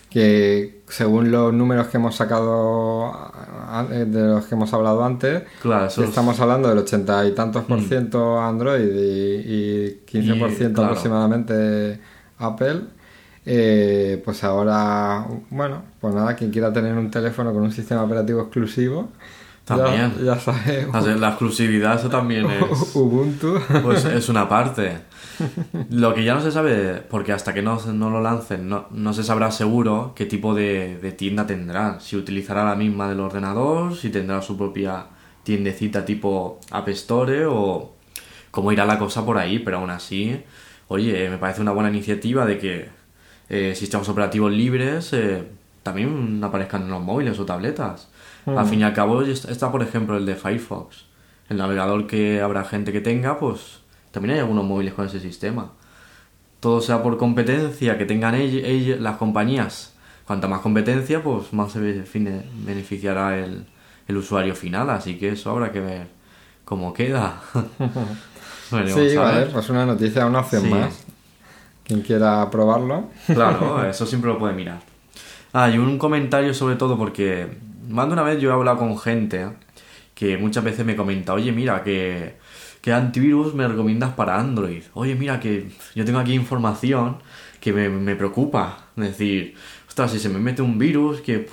que según los números que hemos sacado, a- de los que hemos hablado antes, Claro, estamos hablando del ochenta y tantos por ciento Android y, y 15 por Y, ciento claro. aproximadamente Apple. eh, pues ahora, bueno, pues nada, quien quiera tener un teléfono con un sistema operativo exclusivo, También. ya, sabe, O sea, La exclusividad, eso también es... Ubuntu. Pues es una parte. Lo que ya no se sabe, porque hasta que no, no lo lancen, no, no se sabrá seguro qué tipo de, de tienda tendrá. Si utilizará la misma del ordenador, si tendrá su propia tiendecita tipo App Store o cómo irá la cosa por ahí. Pero aún así, oye, me parece una buena iniciativa de que eh, sistemas operativos libres eh, también aparezcan en los móviles o tabletas. Al fin y al cabo está, por ejemplo, el de Firefox. El navegador que habrá gente que tenga, pues también hay algunos móviles con ese sistema. Todo sea por competencia que tengan las compañías. Cuanta más competencia, pues más se bene- beneficiará el, el usuario final. Así que eso habrá que ver ¿Cómo queda? sí, vale, pues una noticia, una opción más. Quien quiera probarlo. Claro, eso siempre lo puede mirar. Ah, y un comentario sobre todo porque más de una vez yo he hablado con gente que muchas veces me comenta, oye, mira, que, ¿qué antivirus me recomiendas para Android? Oye, mira, que yo tengo aquí información que me, preocupa. Es decir, ostras, si se me mete un virus que,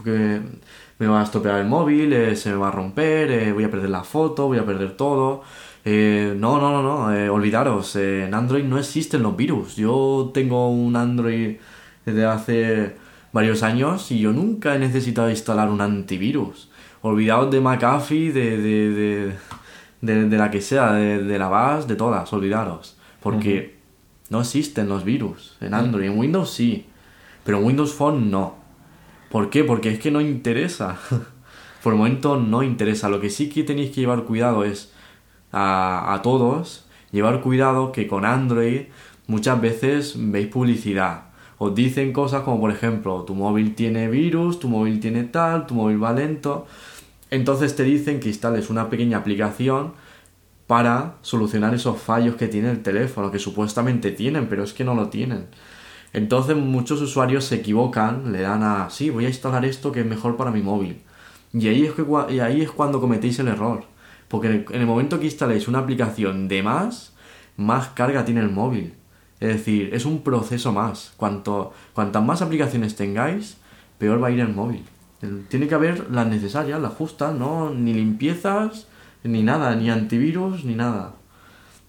me va a estropear el móvil, eh, se me va a romper, eh, voy a perder la foto, voy a perder todo. Eh, no, no, no, no, olvidaros, en Android no existen los virus. Yo tengo un Android desde hace varios años y yo nunca he necesitado instalar un antivirus. Olvidaos de McAfee, de, de, de, de, la que sea, de, la base, de todas, olvidaros. Porque no existen los virus en Android. En Windows sí, pero en Windows Phone no. ¿Por qué? Porque es que no interesa. Por el momento no interesa. Lo que sí que tenéis que llevar cuidado es a, a todos, llevar cuidado que con Android muchas veces veis publicidad. Os dicen cosas como por ejemplo, tu móvil tiene virus, tu móvil tiene tal, tu móvil va lento. Entonces te dicen que instales una pequeña aplicación para solucionar esos fallos que tiene el teléfono, que supuestamente tienen, pero es que no lo tienen. Entonces muchos usuarios se equivocan, le dan a, sí, voy a instalar esto que es mejor para mi móvil. Y ahí es, cuando cometéis el error. Porque en el, momento que instaléis una aplicación de más, más carga tiene el móvil. Es decir, es un proceso más. Cuanto, cuantas más aplicaciones tengáis, peor va a ir el móvil. Tiene que haber las necesarias, las justas, ¿no? Ni limpiezas, ni nada, ni antivirus, ni nada.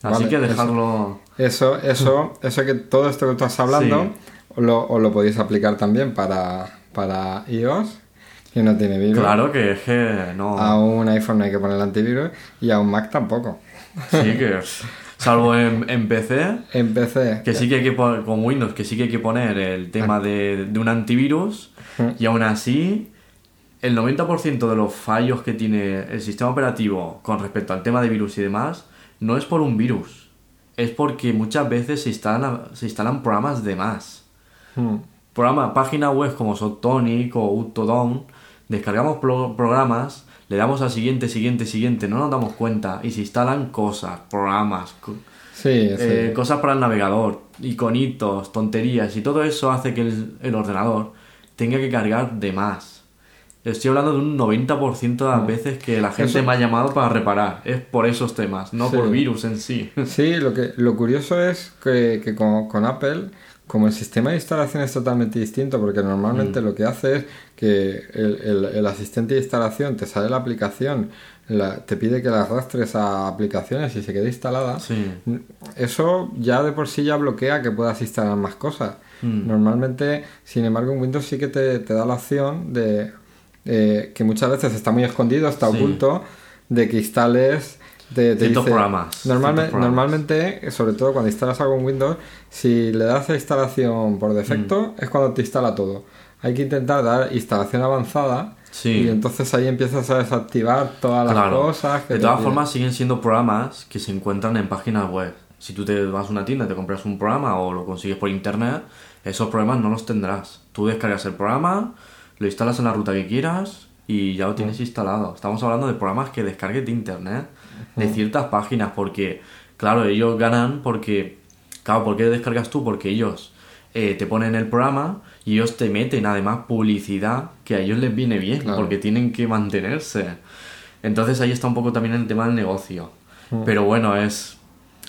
Así que dejarlo. Eso, eso, eso, que todo esto que estás hablando, o lo, lo podéis aplicar también para, para iOS, que no tiene virus. Claro que es que no. A un iPhone no hay que poner el antivirus y a un Mac tampoco. Sí, que. Salvo en, en PC. En PC. Que sí que hay que poner, con Windows, que sí que hay que poner el tema de, de un antivirus. Y aún así, el 90% de los fallos que tiene el sistema operativo con respecto al tema de virus y demás no es por un virus, es porque muchas veces se instalan, se instalan programas de más. Hmm. Programa, páginas web como Sotonic o Utodown, descargamos programas, le damos a siguiente, siguiente, siguiente, no nos damos cuenta y se instalan cosas, programas, eh, cosas para el navegador, iconitos, tonterías y todo eso hace que el ordenador tenga que cargar de más. Estoy hablando de un 90% de las mm. veces que la gente me ha llamado para reparar. Es por esos temas, no por virus en sí. Sí, lo, que, lo curioso es que, que con, Apple, como el sistema de instalación es totalmente distinto, porque normalmente mm. lo que hace es que el, el, asistente de instalación te sale la aplicación, te pide que la arrastres a aplicaciones y se quede instalada. Eso ya de por sí ya bloquea que puedas instalar más cosas. Mm. Normalmente, sin embargo, en Windows sí que te, te da la opción de eh, que muchas veces está muy escondido, está oculto, de que instales... De, programas. Normalmente, sobre todo cuando instalas algo en Windows, si le das a instalación por defecto, mm. es cuando te instala todo. Hay que intentar dar instalación avanzada y entonces ahí empiezas a desactivar todas las cosas. de todas formas, siguen siendo programas que se encuentran en páginas web. Si tú te vas a una tienda, te compras un programa o lo consigues por internet, esos programas no los tendrás. Tú descargas el programa, lo instalas en la ruta que quieras y ya lo tienes instalado. Estamos hablando de programas que descargues de internet, de ciertas páginas, porque, claro, ellos ganan porque, claro, ¿por qué descargas tú? Porque ellos eh, te ponen el programa y ellos te meten además publicidad que a ellos les viene bien, porque tienen que mantenerse. Entonces ahí está un poco también el tema del negocio. Pero bueno, es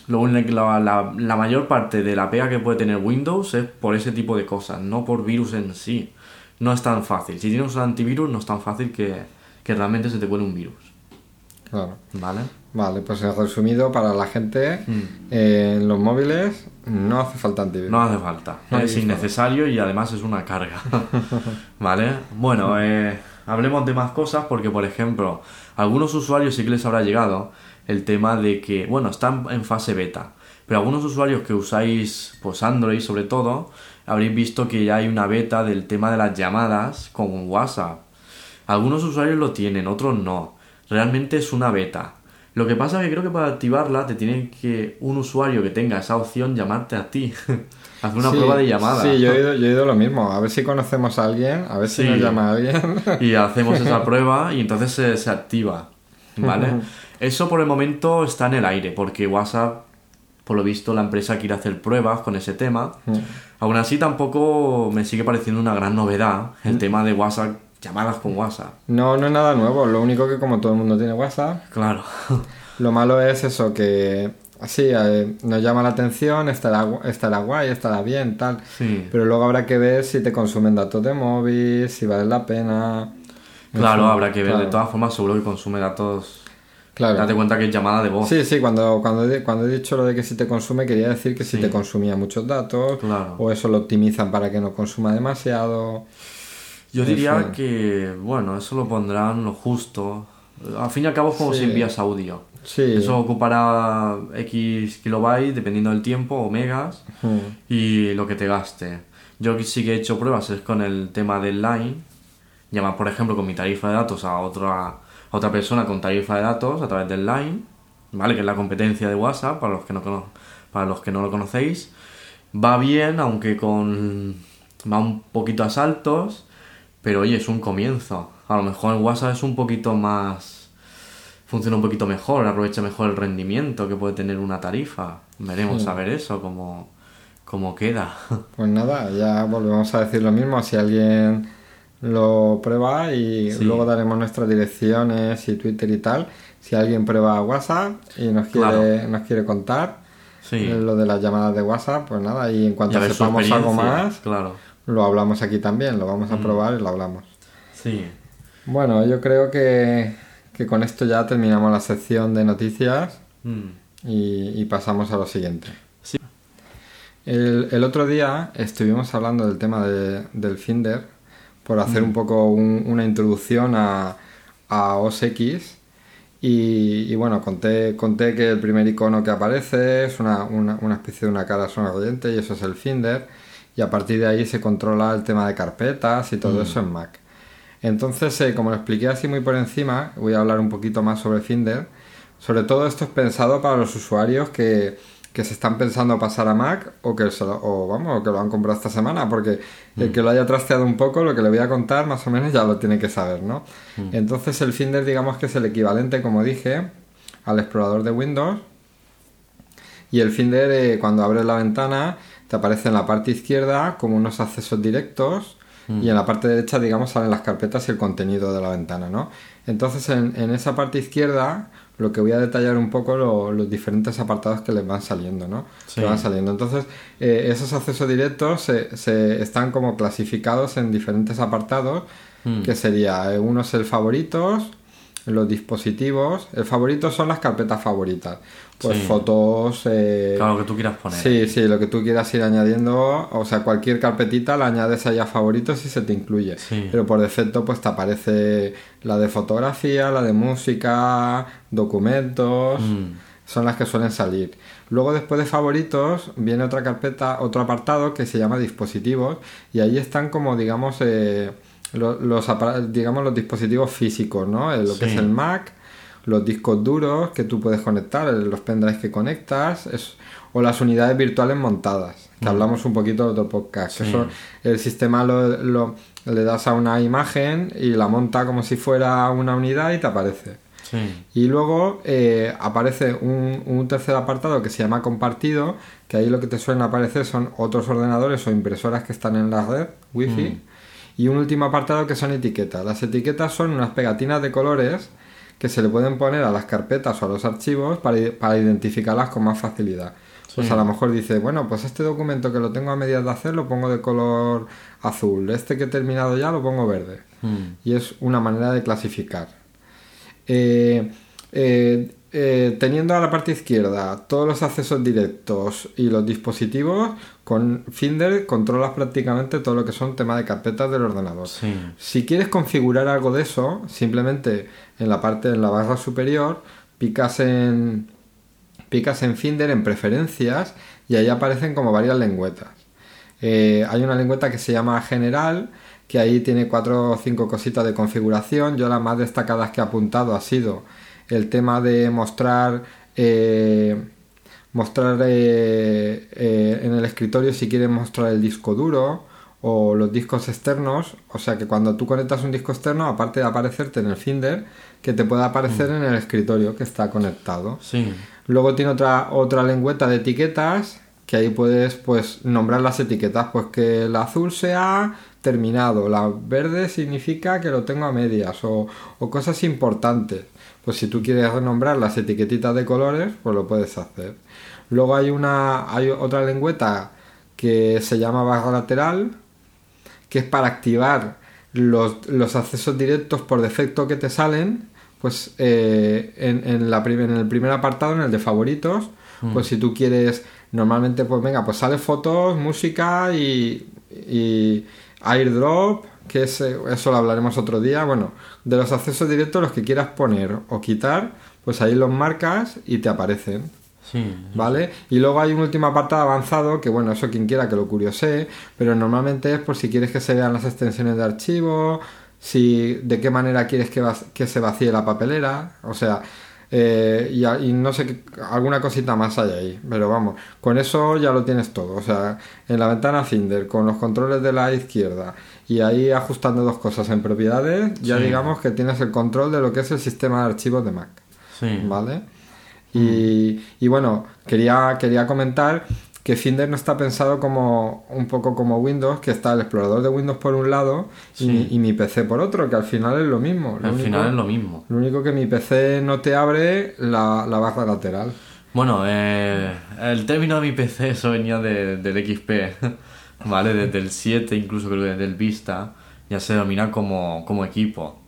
lo la, la, la, mayor parte de la pega que puede tener Windows es por ese tipo de cosas, no por virus en sí no es tan fácil. Si tienes un antivirus, no es tan fácil que, realmente se te cuele un virus. Claro. ¿Vale? Vale, pues resumido para la gente, mm. eh, en los móviles no hace falta antivirus. No hace falta, es innecesario y además es una carga. ¿Vale? Bueno, eh, hablemos de más cosas porque, por ejemplo, a algunos usuarios sí que les habrá llegado el tema de que, bueno, están en fase beta, pero algunos usuarios que usáis pues Android sobre todo, habréis visto que ya hay una beta del tema de las llamadas con WhatsApp. Algunos usuarios lo tienen, otros no. Realmente es una beta. Lo que pasa es que creo que para activarla te tiene que un usuario que tenga esa opción llamarte a ti. Hacer una prueba de llamada. Sí, yo he, ido, lo mismo. A ver si conocemos a alguien, a ver si nos llama a alguien. y hacemos esa prueba y entonces se, se activa. ¿Vale? Eso por el momento está en el aire, porque WhatsApp, por lo visto, la empresa quiere hacer pruebas con ese tema. Aún así, tampoco me sigue pareciendo una gran novedad el tema de WhatsApp, llamadas con WhatsApp. No, no es nada nuevo. Lo único que como todo el mundo tiene WhatsApp, Claro. lo malo es eso que sí, eh, nos llama la atención, estará, estará guay, estará bien, tal. Sí. Pero luego habrá que ver si te consumen datos de móvil, si vale la pena. En Claro, fin, habrá que ver. De todas formas, seguro que consume datos. Claro. Date cuenta que es llamada de voz. Sí, sí, cuando, cuando, he, cuando he dicho lo de que si te consume, quería decir que si Sí. te consumía muchos datos, Claro. o eso lo optimizan para que no consuma demasiado. Yo diría que, bueno, eso lo pondrán lo justo. Al fin y al cabo es como Sí. si envías audio. Sí. Eso ocupará X kilobytes dependiendo del tiempo o megas y lo que te gaste. Yo sí que he hecho pruebas es con el tema del line. Llamar, por ejemplo, con mi tarifa de datos a otra, a otra persona con tarifa de datos a través del line, ¿vale? Que es la competencia de WhatsApp, para los que no, cono- para los que no lo conocéis. Va bien, aunque con... va un poquito a saltos, pero oye, es un comienzo. A lo mejor en WhatsApp es un poquito más... funciona un poquito mejor, aprovecha mejor el rendimiento que puede tener una tarifa. Veremos a ver eso, cómo, cómo queda. Pues nada, ya volvemos a decir lo mismo. Si alguien lo prueba y Sí. luego daremos nuestras direcciones y Twitter y tal. Si alguien prueba WhatsApp y nos quiere, Claro. nos quiere contar Sí. lo de las llamadas de WhatsApp, pues nada, y en cuanto sepamos algo más, Claro. Lo hablamos aquí también, lo vamos a probar y lo hablamos. Sí. Bueno, yo creo que, que con esto ya terminamos la sección de noticias Mm. y, y pasamos a lo siguiente. Sí. El, el otro día estuvimos hablando del tema de- del Finder por hacer un poco un- una introducción a, a OS X y, y bueno, conté, conté que el primer icono que aparece es una, una- una especie de una cara sonriente y eso es el Finder y a partir de ahí se controla el tema de carpetas y todo eso en Mac. Entonces, eh, como lo expliqué así muy por encima, voy a hablar un poquito más sobre Finder. Sobre todo esto es pensado para los usuarios que, que se están pensando pasar a Mac o que, se lo, o, vamos, o que lo han comprado esta semana, porque el que lo haya trasteado un poco, lo que le voy a contar más o menos ya lo tiene que saber, ¿no? Entonces el Finder digamos que es el equivalente, como dije, al explorador de Windows. Y el Finder, eh, cuando abres la ventana, te aparece en la parte izquierda como unos accesos directos y en la parte derecha, digamos, salen las carpetas y el contenido de la ventana, ¿no? Entonces, en, en esa parte izquierda, lo que voy a detallar un poco lo- los diferentes apartados que les van saliendo, ¿no? Sí. Que van saliendo. Entonces, eh, esos accesos directos se, se están como clasificados en diferentes apartados, Mm. que sería, eh, uno es el favoritos, los dispositivos. El favorito son las carpetas favoritas. Pues Sí. fotos, eh, Claro, lo que tú quieras poner. Sí, sí, lo que tú quieras ir añadiendo, o sea, cualquier carpetita la añades ahí a favoritos y se te incluye. Sí. Pero por defecto pues te aparece la de fotografía, la de música, documentos, Mm. son las que suelen salir. Luego después de favoritos viene otra carpeta, otro apartado que se llama dispositivos y ahí están como digamos eh, lo- los, apara- digamos los dispositivos físicos, ¿no? Eh, Lo que es el Mac, los discos duros que tú puedes conectar, eh, los pendrives que conectas, es- o las unidades virtuales montadas, que hablamos un poquito de otro podcast. que. Sí. Eso, el sistema lo, lo- le das a una imagen y la monta como si fuera una unidad y te aparece. Sí. Y luego eh, aparece un, un tercer apartado que se llama compartido, que ahí lo que te suelen aparecer son otros ordenadores o impresoras que están en la red, wifi. Y un último apartado que son etiquetas. Las etiquetas son unas pegatinas de colores que se le pueden poner a las carpetas o a los archivos para, identificarlas con más facilidad. Pues a lo mejor dice, bueno, pues este documento que lo tengo a medias de hacer lo pongo de color azul, este que he terminado ya lo pongo verde. Mm. Y es una manera de clasificar. Eh, eh, eh, teniendo a la parte izquierda todos los accesos directos y los dispositivos, con Finder controlas prácticamente todo lo que son temas de carpetas del ordenador. Sí. Si quieres configurar algo de eso, simplemente en la parte en la barra superior picas en picas en Finder en preferencias y ahí aparecen como varias lengüetas. Eh, hay una lengüeta que se llama general que ahí tiene cuatro o cinco cositas de configuración. Yo las más destacadas que he apuntado ha sido el tema de mostrar eh, mostrar eh, eh, en el escritorio si quieres mostrar el disco duro o los discos externos, o sea que cuando tú conectas un disco externo, aparte de aparecerte en el Finder, que te pueda aparecer en el escritorio que está conectado. Sí. Luego tiene otra, otra lengüeta de etiquetas que ahí puedes pues nombrar las etiquetas, pues que el azul sea terminado, la verde significa que lo tengo a medias o, o cosas importantes. Pues si tú quieres nombrar las etiquetitas de colores, pues lo puedes hacer. Luego hay una hay otra lengüeta que se llama barra lateral, que es para activar los, los accesos directos por defecto que te salen, pues eh, en, en, la, en el primer apartado, en el de favoritos, pues si tú quieres, normalmente pues venga, pues sale fotos, música y, y airdrop, que es, eso lo hablaremos otro día, bueno, de los accesos directos los que quieras poner o quitar, pues ahí los marcas y te aparecen. Sí. ¿Vale? Y luego hay un último apartado avanzado, que bueno, eso quien quiera que lo curiosee, pero normalmente es por si quieres que se vean las extensiones de archivo, si de qué manera quieres que, que se vacíe la papelera, o sea, eh, y, y, no sé, alguna cosita más hay ahí, pero vamos, con eso ya lo tienes todo, o sea, en la ventana Finder, con los controles de la izquierda y ahí ajustando dos cosas en propiedades, ya Sí. digamos que tienes el control de lo que es el sistema de archivos de Mac. Sí. ¿Vale? Y, y bueno, quería, quería comentar que Finder no está pensado como un poco como Windows, que está el explorador de Windows por un lado y, Sí. mi, y mi PC por otro, que al final es lo mismo. Lo Al único- final es lo mismo. Lo único que mi PC no te abre la, la barra lateral. Bueno, eh, el término de mi PC eso venía de- del XP, ¿vale? Desde el 7, incluso creo que desde el Vista, ya se denomina como, como equipo.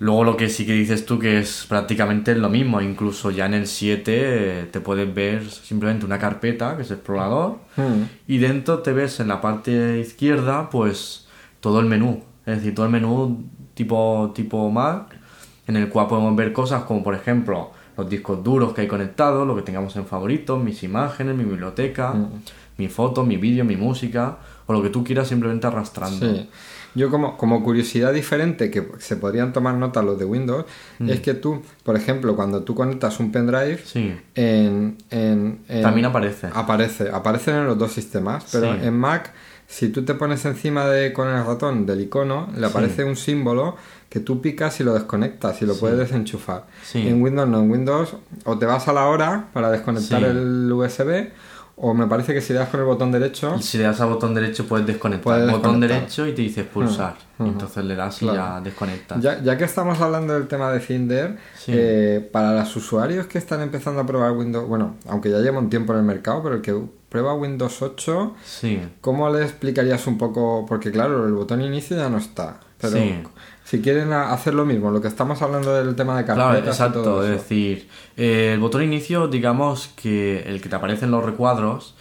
Luego lo que sí que dices tú que es prácticamente lo mismo, incluso ya en el 7 eh, te puedes ver simplemente una carpeta, que es explorador, Hmm. y dentro te ves en la parte izquierda pues todo el menú, es decir, todo el menú tipo, tipo Mac, en el cual podemos ver cosas como por ejemplo los discos duros que hay conectados, lo que tengamos en favoritos, mis imágenes, mi biblioteca, mis fotos, mi vídeo, mi música, o lo que tú quieras simplemente arrastrando. Sí. Yo como, como curiosidad diferente que se podrían tomar nota los de Windows es que tú, por ejemplo, cuando tú conectas un pendrive Sí. en, en- en- También aparece. Aparece, aparecen en los dos sistemas, pero Sí. en Mac, si tú te pones encima de con el ratón del icono, le aparece un símbolo que tú picas y lo desconectas y lo puedes desenchufar. En Windows no, en Windows o te vas a la hora para desconectar el USB o me parece que si le das con el botón derecho Y si le das al botón derecho puedes desconectar. Puedes botón derecho y te dice expulsar. Ujú. Y entonces le das y ya desconectas. Ya, ya que estamos hablando del tema de Finder, Sí. eh, para los usuarios que están empezando a probar Windows, bueno, aunque ya lleva un tiempo en el mercado, pero el que prueba Windows 8, Sí. ¿cómo le explicarías un poco? Porque claro, el botón inicio ya no está, pero Sí. Si quieren hacer lo mismo, lo que estamos hablando del tema de carpetas Claro, y todo exacto. eso. Es decir, eh, el botón inicio, digamos que el que te aparece en los recuadros,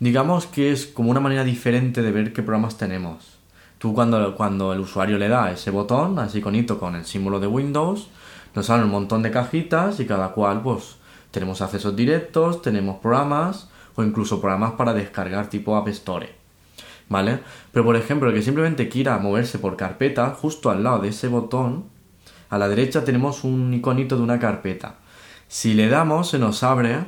digamos que es como una manera diferente de ver qué programas tenemos. Tú cuando, cuando el usuario le da ese botón, así iconito con el símbolo de Windows, nos salen un montón de cajitas y cada cual pues tenemos accesos directos, tenemos programas o incluso programas para descargar tipo App Store. ¿Vale? Pero por ejemplo, el que simplemente quiera moverse por carpeta, justo al lado de ese botón, a la derecha tenemos un iconito de una carpeta. Si le damos, se nos abre,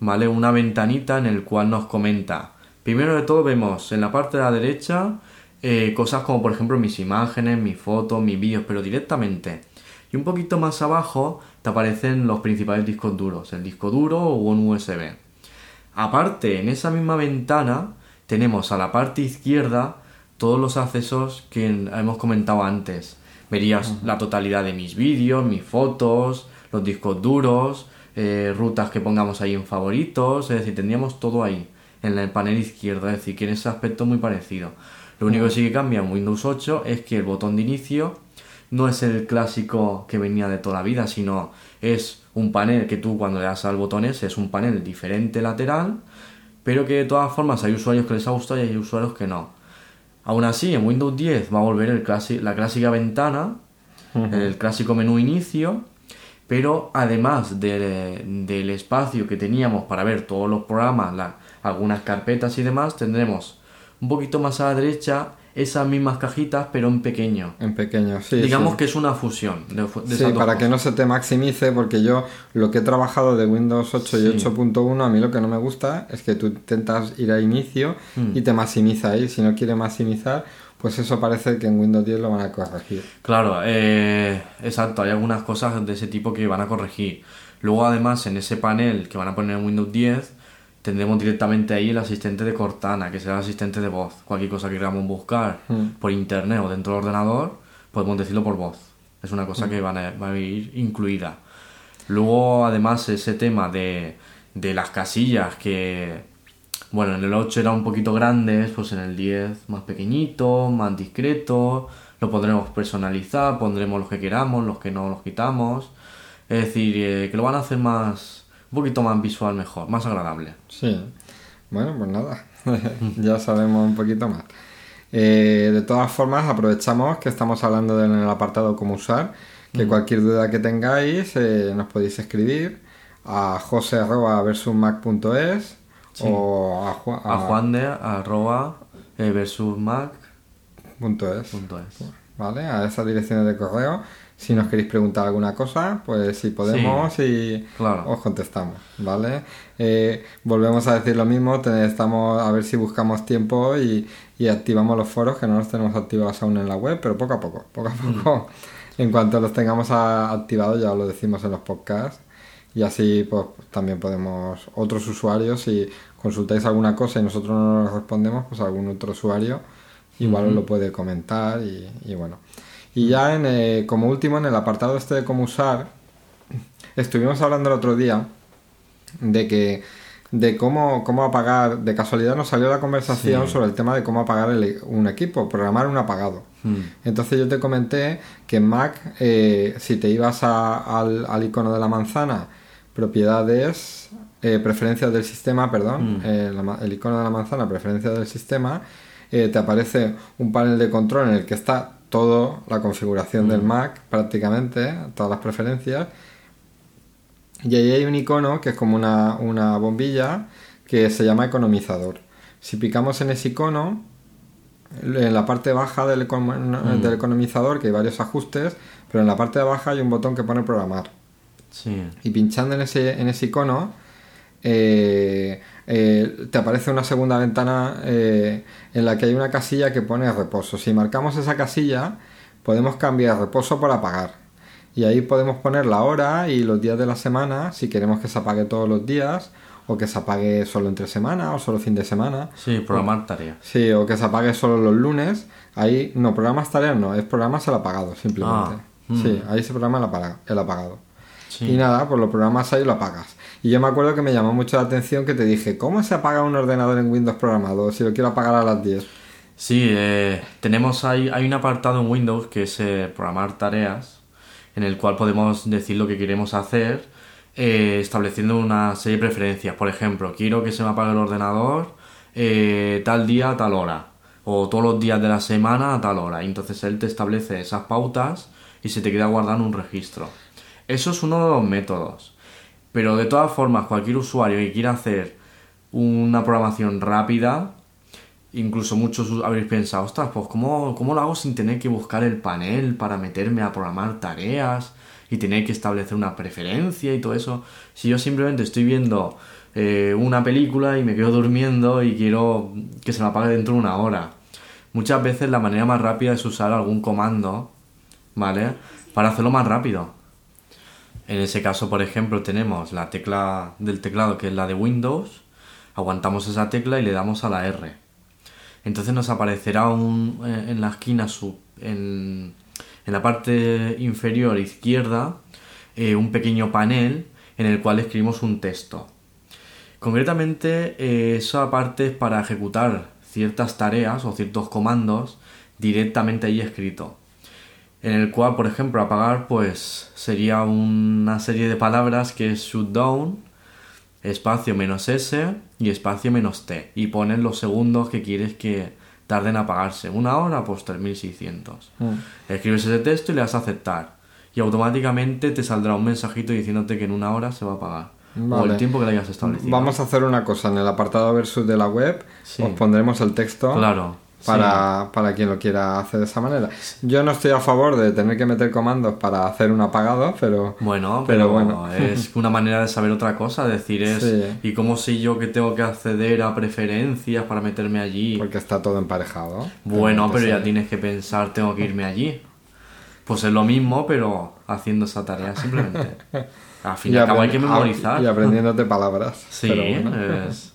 ¿vale? Una ventanita en el cual nos comenta. Primero de todo vemos en la parte de la derecha eh, cosas como por ejemplo mis imágenes, mis fotos, mis vídeos, pero directamente. Y un poquito más abajo te aparecen los principales discos duros, el disco duro o un USB. Aparte, en esa misma ventana tenemos a la parte izquierda todos los accesos que hemos comentado antes. Verías la totalidad de mis vídeos, mis fotos, los discos duros, eh, rutas que pongamos ahí en favoritos, es decir, tendríamos todo ahí en el panel izquierdo, es decir, que en ese aspecto muy parecido. Lo único que sí que cambia en Windows 8 es que el botón de inicio no es el clásico que venía de toda la vida, sino es un panel que tú cuando le das al botón ese es un panel diferente lateral, pero que de todas formas hay usuarios que les ha gustado y hay usuarios que no. Aún así, en Windows 10 va a volver el clasi- la clásica ventana, el clásico menú inicio, pero además de- del espacio que teníamos para ver todos los programas, la- algunas carpetas y demás, tendremos un poquito más a la derecha esas mismas cajitas, pero en pequeño. En pequeño, sí. Digamos sí. que es una fusión de, Sí, esas dos para que no se te maximice, porque yo lo que he trabajado de Windows 8 y Sí. 8.1, a mí lo que no me gusta es que tú intentas ir a inicio Mm. y te maximiza ahí. Si no quiere maximizar, pues eso parece que en Windows 10 lo van a corregir. Claro, eh, exacto, hay algunas cosas de ese tipo que van a corregir. Luego, además, en ese panel que van a poner en Windows 10, tendremos directamente ahí el asistente de Cortana, que será el asistente de voz. Cualquier cosa que queramos buscar Mm. por internet o dentro del ordenador, podemos decirlo por voz. Es una cosa que van a- va a ir incluida. Luego, además, ese tema de, de las casillas que, bueno, en el 8 era un poquito grandes, pues en el 10 más pequeñito, más discreto, lo podremos personalizar, pondremos los que queramos, los que no los quitamos. Es decir, eh, que lo van a hacer más, un poquito más visual mejor, más agradable. Sí. Bueno, pues nada, ya sabemos un poquito más. Eh, de todas formas, aprovechamos que estamos hablando en el apartado cómo usar, que cualquier duda que tengáis eh, nos podéis escribir a jose.versusmac.es Sí. o a, Ju- A juan de arroba eh, versus mac punto es, punto es. ¿vale? A esas direcciones de correo. Si nos queréis preguntar alguna cosa, pues si podemos y Claro. os contestamos, ¿vale? Eh, volvemos a decir lo mismo, estamos a ver si buscamos tiempo y, y activamos los foros, que no los tenemos activados aún en la web, pero poco a poco, poco a poco. En cuanto los tengamos activados ya os lo decimos en los podcasts y así pues también podemos, otros usuarios, si consultáis alguna cosa y nosotros no nos respondemos, pues algún otro usuario igual os lo puede comentar y, y bueno. Y ya en, eh, como último, en el apartado este de cómo usar, estuvimos hablando el otro día de que de cómo, cómo apagar, de casualidad nos salió la conversación Sí. sobre el tema de cómo apagar el- un equipo, programar un apagado. Mm. Entonces yo te comenté que en Mac, eh, si te ibas a- al, al icono de la manzana, propiedades, eh, preferencias del sistema, perdón, Mm. eh, la ma- el icono de la manzana, preferencias del sistema, te aparece un panel de control en el que está toda la configuración del Mac, prácticamente, todas las preferencias, y ahí hay un icono que es como una, una bombilla que se llama economizador. Si picamos en ese icono, en la parte baja del, del economizador, que hay varios ajustes, pero en la parte de abajo hay un botón que pone programar. Sí. Y pinchando en ese, en ese icono, eh, eh, te aparece una segunda ventana eh, en la que hay una casilla que pone reposo. Si marcamos esa casilla, podemos cambiar reposo por apagar. Y ahí podemos poner la hora y los días de la semana, si queremos que se apague todos los días, o que se apague solo entre semana, o solo fin de semana. Sí, programar tareas. Sí, o que se apague solo los lunes. Ahí, no, programas tareas no, es programas el apagado, simplemente. Ah, mm. Sí, ahí se programa el, apaga- el apagado. Sí. Y nada, pues lo programas ahí y lo apagas. Y yo me acuerdo que me llamó mucho la atención que te dije, ¿cómo se apaga un ordenador en Windows programado si lo quiero apagar a las 10? Sí, eh, tenemos ahí, hay un apartado en Windows que es eh, programar tareas, en el cual podemos decir lo que queremos hacer, eh, estableciendo una serie de preferencias. Por ejemplo, quiero que se me apague el ordenador eh, tal día a tal hora, o todos los días de la semana a tal hora. Entonces él te establece esas pautas y se te queda guardado en un registro. Eso es uno de los métodos. Pero de todas formas, cualquier usuario que quiera hacer una programación rápida, incluso muchos habréis pensado, ostras, pues ¿cómo, ¿cómo lo hago sin tener que buscar el panel para meterme a programar tareas y tener que establecer una preferencia y todo eso? Si yo simplemente estoy viendo eh, una película y me quedo durmiendo y quiero que se me apague dentro de una hora. Muchas veces la manera más rápida es usar algún comando, ¿vale? Para hacerlo más rápido. En ese caso, por ejemplo, tenemos la tecla del teclado que es la de Windows, aguantamos esa tecla y le damos a la R. Entonces nos aparecerá un, eh, en la esquina, en la parte inferior izquierda, eh, un pequeño panel en el cual escribimos un texto. Concretamente, eh, esa parte es para ejecutar ciertas tareas o ciertos comandos directamente ahí escrito en el cual, por ejemplo, apagar, pues sería una serie de palabras que es shutdown, espacio menos S y espacio menos T. Y pones los segundos que quieres que tarden a apagarse. Una hora, pues 3600. Escribes ese texto y le das a aceptar. Y automáticamente te saldrá un mensajito diciéndote que en una hora se va a apagar. O el tiempo que le hayas establecido. Vamos a hacer una cosa, en el apartado versus de la web Sí. os pondremos el texto Claro. Para, para quien lo quiera hacer de esa manera. Yo no estoy a favor de tener que meter comandos para hacer un apagado, pero... Bueno, pero, bueno. es una manera de saber otra cosa, decir es... ¿Y cómo sé yo que tengo que acceder a preferencias para meterme allí? Porque está todo emparejado. Bueno, pero ya tienes que pensar, tengo que irme allí. Pues es lo mismo, pero haciendo esa tarea simplemente. Al fin y, al cabo hay que memorizar. Y aprendiéndote palabras. Sí, es...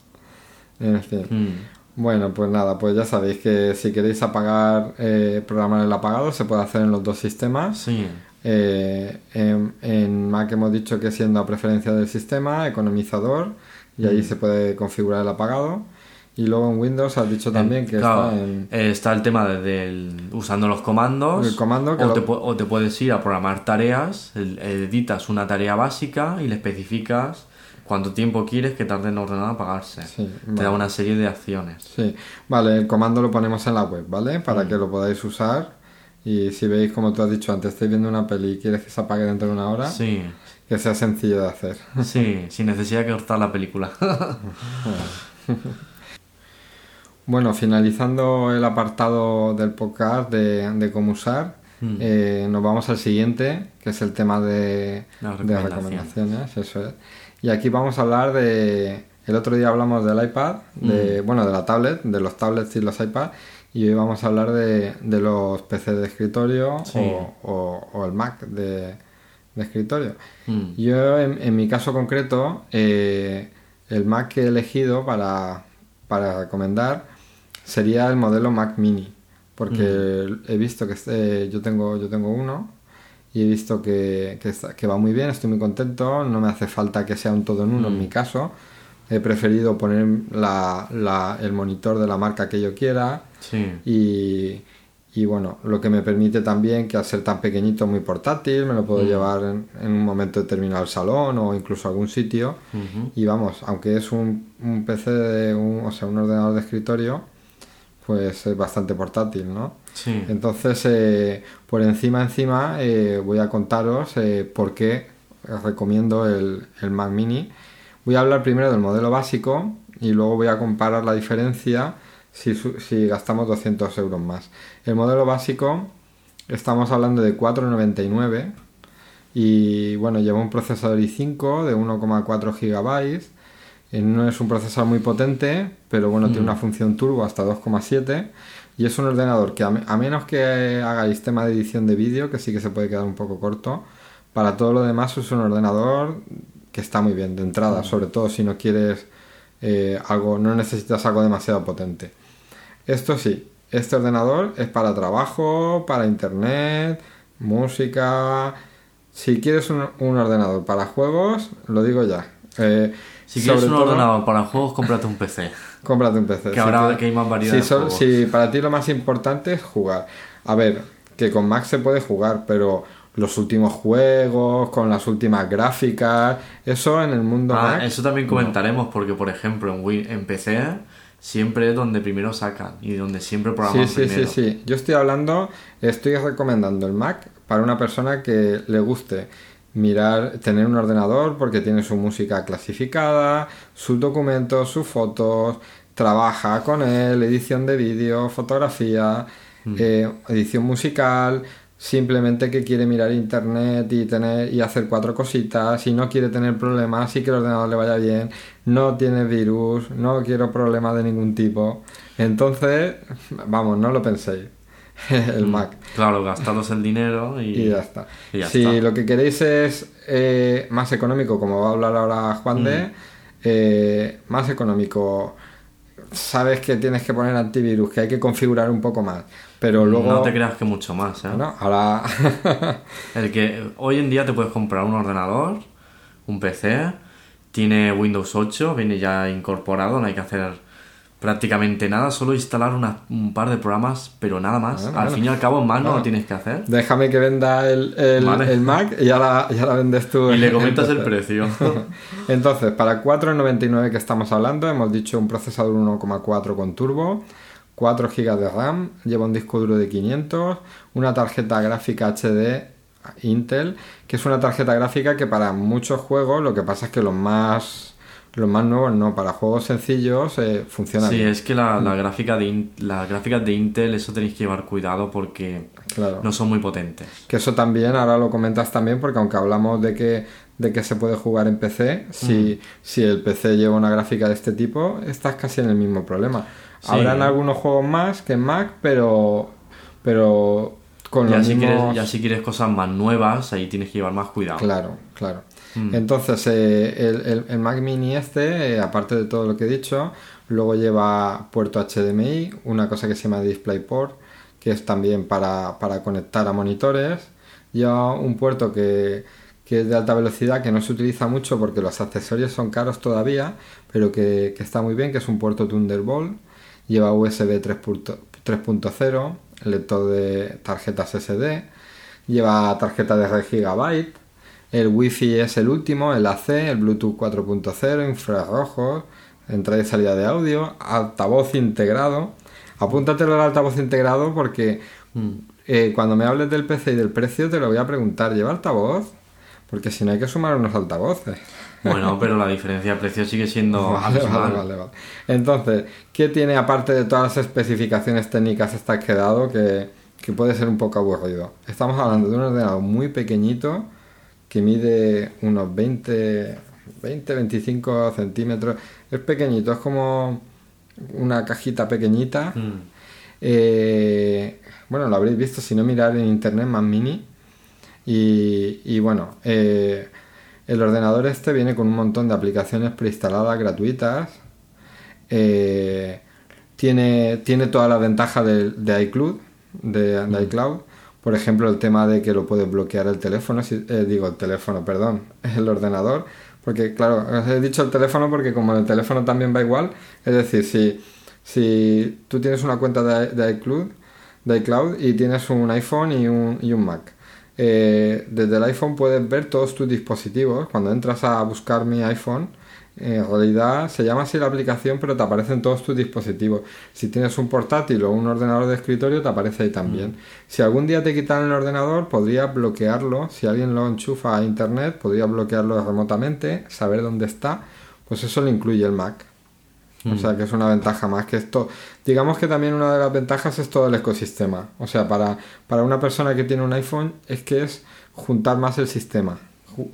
En fin. Mm. Bueno, pues nada, pues ya sabéis que si queréis apagar, eh, programar el apagado, se puede hacer en los dos sistemas. Sí. Eh, en, Mac hemos dicho que siendo a preferencia del sistema, economizador, y ahí mm. se puede configurar el apagado. Y luego en Windows has dicho también que está en... Está el tema de, usando los comandos. El comando o, te, o, te, puedes ir a programar tareas, editas una tarea básica y le especificas cuánto tiempo quieres que tarde en ordenar apagarse. Te da una serie de acciones. Sí, vale, el comando lo ponemos en la web, ¿vale? Para mm. que lo podáis usar. Y si veis, como tú has dicho antes, estáis viendo una peli y quieres que se apague dentro de una hora, sí. que sea sencillo de hacer. Sí, sin necesidad de cortar la película. Bueno, finalizando el apartado del podcast de, cómo usar, hmm. eh, nos vamos al siguiente, que es el tema de, recomendaciones. Eso es. Y aquí vamos a hablar de. El otro día hablamos del iPad, de, hmm. bueno, de la tablet, de los tablets y los iPads, y hoy vamos a hablar de, los PC de escritorio o, el Mac de, escritorio. Hmm. Yo, en, mi caso concreto, eh, el Mac que he elegido para, para recomendar sería el modelo Mac Mini, porque mm. he visto que este, yo, tengo, yo tengo uno y he visto que, que, va muy bien, estoy muy contento, no me hace falta que sea un todo en uno en mm. mi caso. He preferido poner la, el monitor de la marca que yo quiera y, y, bueno, lo que me permite también que al ser tan pequeñito, muy portátil, me lo puedo mm. llevar en, un momento determinado al salón o incluso a algún sitio. Y vamos, aunque es un, un PC, de un, o sea, un ordenador de escritorio, pues es bastante portátil, ¿no? Sí. Entonces, eh, por encima, encima, eh, voy a contaros eh, por qué recomiendo el, Mac Mini. Voy a hablar primero del modelo básico y luego voy a comparar la diferencia si, si gastamos 200 euros más. El modelo básico, estamos hablando de 4,99 y bueno, lleva un procesador i5 de 1,4 GB eh, no es un procesador muy potente, pero bueno, tiene una mm. función turbo hasta 2,7 y es un ordenador que a, menos que hagáis tema de edición de vídeo, que sí que se puede quedar un poco corto, para todo lo demás es un ordenador que está muy bien de entrada, mm. sobre todo si no quieres eh, algo, no necesitas algo demasiado potente. Esto sí, este ordenador es para trabajo, para internet, música. Si quieres un, ordenador para juegos, lo digo ya. Eh, si quieres un ordenador para juegos, cómprate un PC. cómprate un PC. Que ahora que hay más variedad si, para ti lo más importante es jugar. A ver, que con Mac se puede jugar, pero los últimos juegos, con las últimas gráficas, eso en el mundo ah, Eso también comentaremos, porque por ejemplo en, Wii, en PC siempre es donde primero sacan y donde siempre programan sí, sí, Sí, sí, sí. Yo estoy hablando, estoy recomendando el Mac para una persona que le guste mirar, tener un ordenador porque tiene su música clasificada, sus documentos, sus fotos, trabaja con él, edición de vídeo, fotografía, mm. eh, edición musical, simplemente que quiere mirar internet y tener y hacer cuatro cositas y no quiere tener problemas y que el ordenador le vaya bien, no tiene virus, no quiero problemas de ningún tipo. Entonces, vamos, no lo penséis. el mm, Mac. Claro, gastaros el dinero y, ya está. si lo que queréis es eh, más económico, como va a hablar ahora Juan de, mm. eh, más económico, sabes que tienes que poner antivirus, que hay que configurar un poco más. Pero mm, luego. No te creas que mucho más, ¿eh? ahora. el que hoy en día te puedes comprar un ordenador, un PC, tiene Windows 8, viene ya incorporado, no hay que hacer prácticamente nada, solo instalar un par de programas, pero nada más. al fin y al cabo, más no lo tienes que hacer. Déjame que venda el, el, Mac y ya la, ya la vendes tú. Y le comentas el precio. Entonces, para 4,99 que estamos hablando, hemos dicho un procesador 1,4 con turbo, 4 GB de RAM, lleva un disco duro de 500, una tarjeta gráfica HD Intel, que es una tarjeta gráfica que para muchos juegos lo que pasa es que los más Los más nuevos no, para juegos sencillos eh, funciona Sí, bien. es que la, la gráfica de las gráficas de Intel, eso tenéis que llevar cuidado porque Claro. no son muy potentes. Que eso también, ahora lo comentas también, porque aunque hablamos de que, de que se puede jugar en PC, si, si el PC lleva una gráfica de este tipo, estás casi en el mismo problema. Sí. Habrán algunos juegos más que en Mac, pero, pero con Ya los si, mismos... quieres, ya si quieres cosas más nuevas, ahí tienes que llevar más cuidado. Claro, claro. Mm. Entonces, eh, el, el- el Mac Mini este, eh, aparte de todo lo que he dicho, luego lleva puerto HDMI, una cosa que se llama DisplayPort, que es también para, para conectar a monitores. Lleva un puerto que, que es de alta velocidad, que no se utiliza mucho porque los accesorios son caros todavía, pero que, que está muy bien, que es un puerto Thunderbolt. Lleva USB 3.0, 3.0, lector de tarjetas SD, lleva tarjeta de 6 GB, el Wi-Fi es el último, el AC, el Bluetooth 4.0, infrarrojos, entrada y salida de audio, altavoz integrado. Apúntatelo al altavoz integrado porque Mm. eh, cuando me hables del PC y del precio te lo voy a preguntar, ¿lleva altavoz? Porque si no hay que sumar unos altavoces. Bueno, pero la diferencia de precio sigue siendo Vale, vale, vale, vale. Entonces, ¿qué tiene aparte de todas las especificaciones técnicas estas que he dado que, que puede ser un poco aburrido? Estamos hablando de un ordenador muy pequeñito que mide unos 20, 20, 25 centímetros. Es pequeñito, es como una cajita pequeñita. Mm. Eh, bueno, lo habréis visto, si no mirar en internet más mini. Y, y bueno, eh, el ordenador este viene con un montón de aplicaciones preinstaladas gratuitas. Eh, tiene, tiene todas las ventajas de, de iCloud, de, de iCloud. Por ejemplo, el tema de que lo puedes bloquear el teléfono, si- eh, digo el teléfono, perdón, el ordenador. Porque, claro, os he dicho el teléfono porque como el teléfono también va igual, es decir, si, si tú tienes una cuenta de, de iCloud, de iCloud y tienes un iPhone y un, y un Mac, eh, desde el iPhone puedes ver todos tus dispositivos. Cuando entras a buscar mi iPhone, en realidad se llama así la aplicación, pero te aparecen todos tus dispositivos. Si tienes un portátil o un ordenador de escritorio, te aparece ahí también. Si algún día te quitan el ordenador, podrías bloquearlo. Si alguien lo enchufa a internet, podría bloquearlo remotamente, saber dónde está. Pues eso lo incluye el Mac. O sea que es una ventaja más que esto. Digamos que también una de las ventajas es todo el ecosistema. O sea, para, para una persona que tiene un iPhone es que es juntar más el sistema,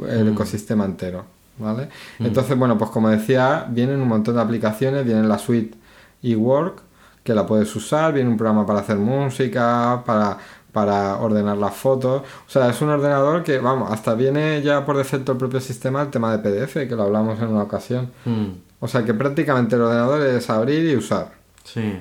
el ecosistema entero. ¿Vale? Entonces, bueno, pues como decía, vienen un montón de aplicaciones, viene la suite eWork, que la puedes usar, viene un programa para hacer música, para, para ordenar las fotos. O sea, es un ordenador que, vamos, hasta viene ya por defecto el propio sistema el tema de PDF, que lo hablamos en una ocasión. Mm. O sea que prácticamente el ordenador es abrir y usar. Sí.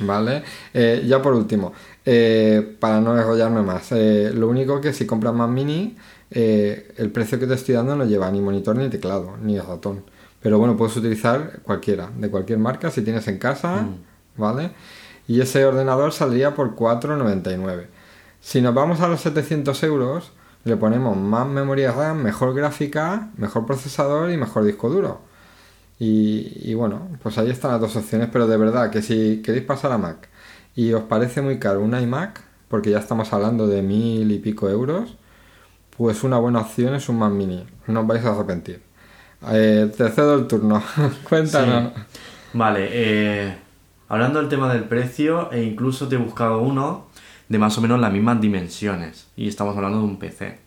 ¿Vale? Eh, ya por último, eh, para no enrollarme más, eh, lo único que si compras más mini, eh, el precio que te estoy dando no lleva ni monitor ni teclado, ni ratón. Pero bueno, puedes utilizar cualquiera, de cualquier marca, si tienes en casa, ¿vale? Y ese ordenador saldría por 4,99. Si nos vamos a los 700 euros, le ponemos más memoria RAM, mejor gráfica, mejor procesador y mejor disco duro. Y, y bueno, pues ahí están las dos opciones, pero de verdad que si queréis pasar a Mac y os parece muy caro un iMac, porque ya estamos hablando de mil y pico euros, pues una buena opción es un Mac Mini, no os vais a arrepentir. Eh, te cedo el turno, cuéntanos. Vale, eh, hablando del tema del precio, e incluso te he buscado uno de más o menos las mismas dimensiones. Y estamos hablando de un PC.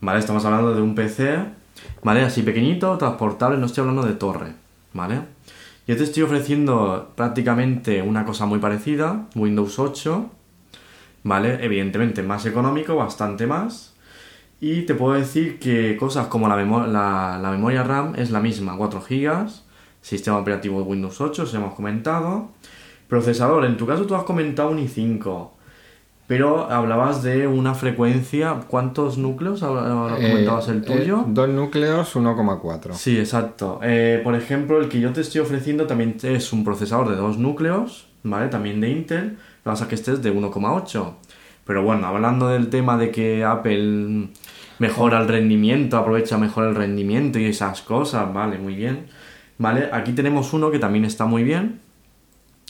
Vale, estamos hablando de un PC, ¿vale? Así pequeñito, transportable, no estoy hablando de torre, ¿vale? Yo te estoy ofreciendo prácticamente una cosa muy parecida, Windows 8, ¿vale? Evidentemente más económico, bastante más. Y te puedo decir que cosas como la, memo- la, la memoria RAM es la misma, 4 GB, sistema operativo de Windows 8, os hemos comentado. Procesador, en tu caso tú has comentado un i5, pero hablabas de una frecuencia, ¿cuántos núcleos Eh, comentabas el eh, tuyo? dos núcleos, 1,4. Sí, exacto. Eh, por ejemplo, el que yo te estoy ofreciendo también es un procesador de dos núcleos, ¿vale? También de Intel, lo que pasa es que este es de 1,8. Pero bueno, hablando del tema de que Apple mejora el rendimiento, aprovecha mejor el rendimiento y esas cosas, vale, muy bien. Vale, aquí tenemos uno que también está muy bien,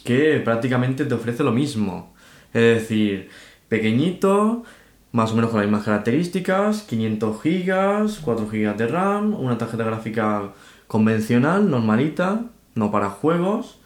que prácticamente te ofrece lo mismo. Es decir, pequeñito, más o menos con las mismas características, 500 gigas, 4 gigas de RAM, una tarjeta gráfica convencional, normalita, no para juegos,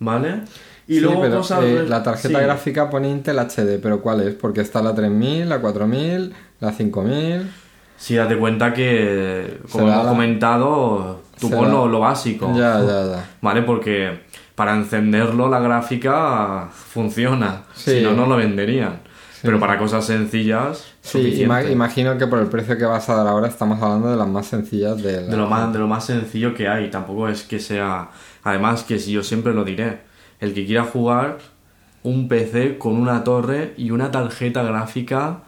¿vale? Y Sí, luego pero, cosas... eh, la tarjeta sí. gráfica pone Intel HD, pero ¿cuál es? Porque está la 3000, la 4000, la 5000. Sí, date cuenta que, como hemos la- comentado, tú pon lo, lo básico. Ya, ya, ya. ¿Vale? Porque para encenderlo la gráfica funciona. Sí. Si no, no lo venderían. Pero para cosas sencillas, Sí, imagino que por el precio que vas a dar ahora estamos hablando de las más sencillas de la- de lo más de lo más sencillo que hay tampoco es que sea además que si yo siempre lo diré el que quiera jugar un PC con una torre y una tarjeta gráfica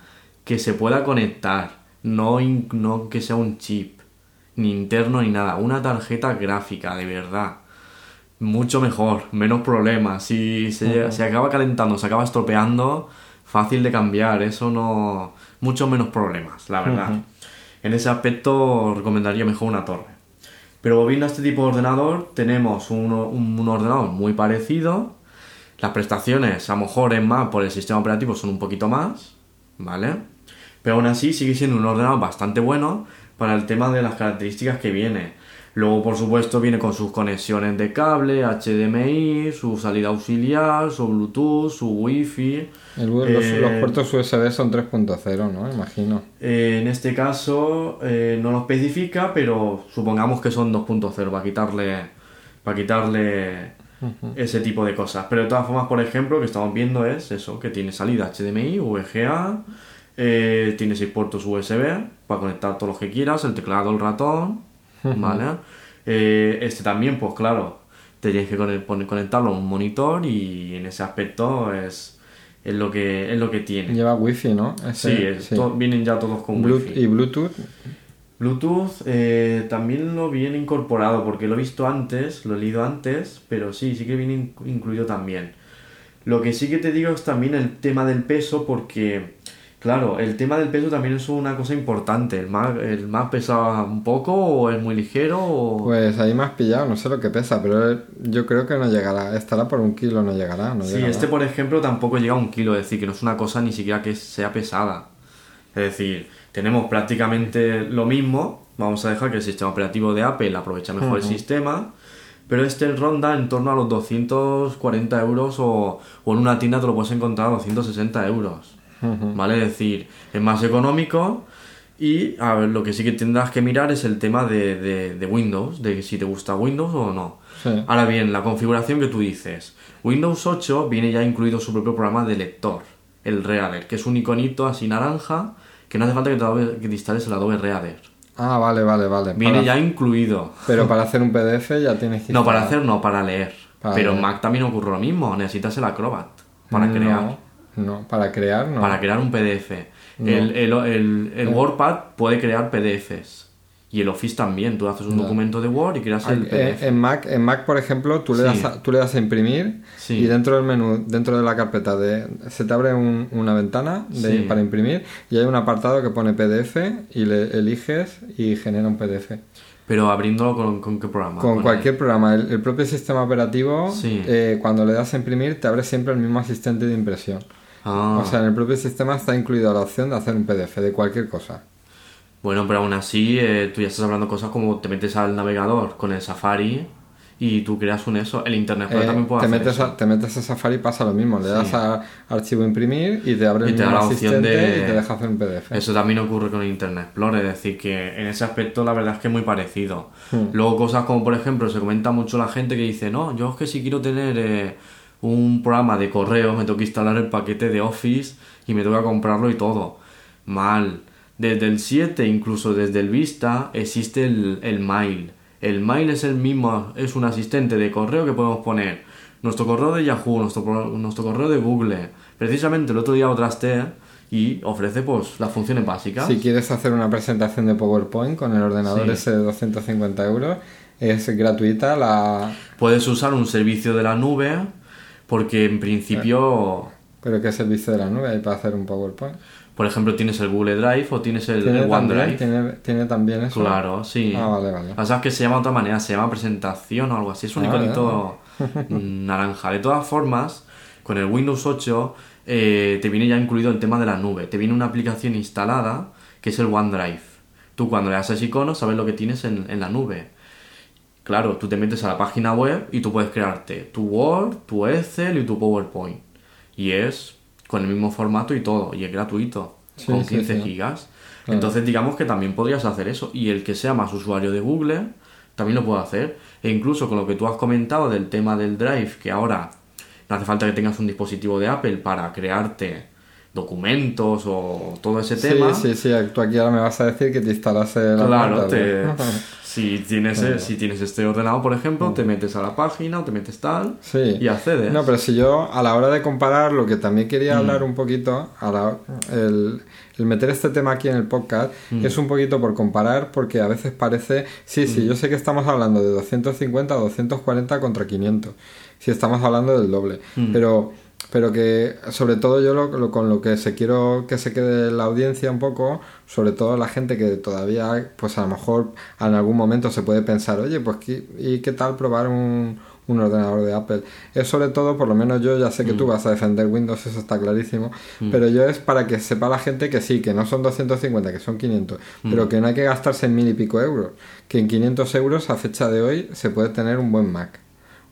que se pueda conectar no que sea un chip ni interno ni nada una tarjeta gráfica de verdad mucho mejor menos problemas. Si se acaba calentando se acaba estropeando fácil de cambiar eso no mucho menos problemas la verdad. En ese aspecto recomendaría mejor una torre. Pero volviendo a este tipo de ordenador, tenemos un, un- un ordenador muy parecido. Las prestaciones, a lo mejor en más por el sistema operativo, son un poquito más, ¿vale? Pero aún así sigue siendo un ordenador bastante bueno para el tema de las características que viene. Luego, por supuesto, viene con sus conexiones de cable, HDMI, su salida auxiliar, su Bluetooth, su Wi-Fi. El- los, Eh, los puertos USB son 3.0, ¿no? Imagino. Eh, en este caso eh, no lo especifica, pero supongamos que son 2.0 para quitarle, para quitarle ese tipo de cosas. Pero de todas formas, por ejemplo, lo que estamos viendo es eso, que tiene salida HDMI, VGA, tiene 6 puertos USB para conectar todos los que quieras, el teclado, el ratón, ¿vale? Eh, este también, pues claro, te tienes que conectarlo a un monitor y en ese aspecto es, es, lo, que, es lo que tiene. Lleva Wi-Fi, ¿no? Ese- Sí, es- vienen ya todos con wifi. y Bluetooth. Bluetooth eh, también lo viene incorporado porque lo he visto antes, lo he leído antes, pero sí, sí que viene in- incluido también. Lo que sí que te digo es también el tema del peso porque, claro, el tema del peso también es una cosa importante. ¿El Mac, el Mac pesa un poco o es muy ligero? O... Pues ahí me has pillado, no sé lo que pesa, pero yo creo que no llegará. Estará por un kilo, no llegará. No Sí, llegará. este por ejemplo tampoco llega a un kilo, es decir, que no es una cosa ni siquiera que sea pesada. Es decir, tenemos prácticamente lo mismo, vamos a dejar que el sistema operativo de Apple aprovecha mejor el sistema, pero este ronda en torno a los 240 euros o, o en una tienda te lo puedes encontrar a 260 euros. ¿Vale? Es decir, es más económico y a ver, lo que sí que tendrás que mirar es el tema de, de- de Windows, de si te gusta Windows o no. Sí. Ahora bien, la configuración que tú dices. Windows 8 viene ya incluido su propio programa de lector, el Reader, que es un iconito así naranja que no hace falta que te, que te instales el Adobe Reader. Ah, vale, vale, vale. Viene Para- ya incluido. Pero para hacer un PDF ya tienes que No, para hacer no, para leer. Para Pero en. Mac también ocurre lo mismo, necesitas el Acrobat para No, crear. No, para crear no. Para crear un PDF. El, el, el, el WordPad puede crear PDFs. Y el Office también. Tú haces un documento de Word y creas el Eh, PDF. en Mac, en Mac, por ejemplo, tú le, Sí. das a, tú le das a imprimir Sí. y dentro del menú, dentro de la carpeta, de, se te abre un- una ventana de- Sí. para imprimir y hay un apartado que pone PDF y le eliges y genera un PDF. Pero abriéndolo con, con qué programa. Con Con cualquier programa, el, el propio sistema operativo, Sí. eh, cuando le das a imprimir, te abre siempre el mismo asistente de impresión. Ah. O sea, en el propio sistema está incluida la opción de hacer un PDF de cualquier cosa. Bueno, pero aún así, eh, tú ya estás hablando cosas como te metes al navegador con el Safari y tú creas un eso. El Internet Explorer Eh, también puede te, hacer metes eso. a, te metes a Safari y pasa lo mismo. Le das a archivo imprimir y te abre el Y te da la opción de- y te deja hacer un PDF. Eso también ocurre con el Internet Explorer, es decir, que en ese aspecto la verdad es que es muy parecido. Hmm. Luego cosas como, por ejemplo, se comenta mucho la gente que dice, no, yo es que si quiero tener eh, un programa de correo, me tengo que instalar el paquete de Office y me tengo que comprarlo y todo. Mal. Desde el 7, incluso desde el Vista, existe el, el Mail. El Mail es el mismo, es un asistente de correo que podemos poner nuestro correo de Yahoo, nuestro, nuestro correo de Google. Precisamente el otro día lo trasteé y ofrece pues las funciones básicas. Si quieres hacer una presentación de PowerPoint con el ordenador Sí. ese de 250 euros, es gratuita la... Puedes usar un servicio de la nube porque en principio, Pero ¿qué servicio de la nube hay para hacer un PowerPoint? por ejemplo, tienes el Google Drive o tienes el, ¿Tiene el también, OneDrive. ¿tiene, ¿Tiene también eso? Claro, sí. Ah, vale, vale. Pasa que se llama de otra manera, se llama presentación o algo así. Es un Ah, iconito naranja. De todas formas, con el Windows 8 eh, te viene ya incluido el tema de la nube. Te viene una aplicación instalada que es el OneDrive. Tú cuando le das ese icono sabes lo que tienes en, en la nube. Claro, tú te metes a la página web y tú puedes crearte tu Word, tu Excel y tu PowerPoint. Y es con el mismo formato y todo, y es gratuito, Sí, con sí, 15 sí. gigas. Entonces digamos que también podrías hacer eso. Y el que sea más usuario de Google también lo puede hacer. E incluso con lo que tú has comentado del tema del Drive, que ahora no hace falta que tengas un dispositivo de Apple para crearte documentos o todo ese tema. Sí, sí, sí, tú aquí ahora me vas a decir que te instalas el Claro, te-. si, tienes, eh, si tienes este ordenado, por ejemplo, te metes a la página o te metes tal Sí. y accedes. No, pero si yo a la hora de comparar, lo que también quería Mm. hablar un poquito, a la- el, el meter este tema aquí en el podcast, Mm. es un poquito por comparar, porque a veces parece, sí, sí, Mm. yo sé que estamos hablando de 250 o 240 contra 500, si estamos hablando del doble, Mm. pero pero que sobre todo yo lo, lo- con lo que se quiero que se quede la audiencia un poco sobre todo la gente que todavía pues a lo mejor en algún momento se puede pensar oye pues ¿qué- y qué tal probar un, un ordenador de Apple es sobre todo por lo menos yo ya sé que tú vas a defender Windows eso está clarísimo pero yo es para que sepa la gente que sí que no son 250 que son 500 pero que no hay que gastarse en mil y pico euros que en 500 euros a fecha de hoy se puede tener un buen Mac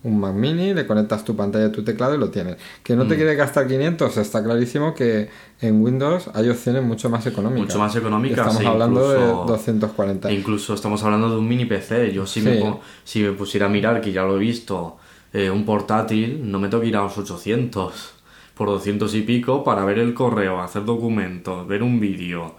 un Mac mini, le conectas tu pantalla, tu teclado y lo tienes. Que no te quieres gastar 500, está clarísimo que en Windows hay opciones mucho más económicas. Mucho más económicas, Estamos e hablando incluso- de 240. E incluso estamos hablando de un mini PC. Yo si, me, Sí. po- si me pusiera a mirar, que ya lo he visto, eh, un portátil, no me tengo que ir a los 800 por 200 y pico para ver el correo, hacer documentos, ver un vídeo,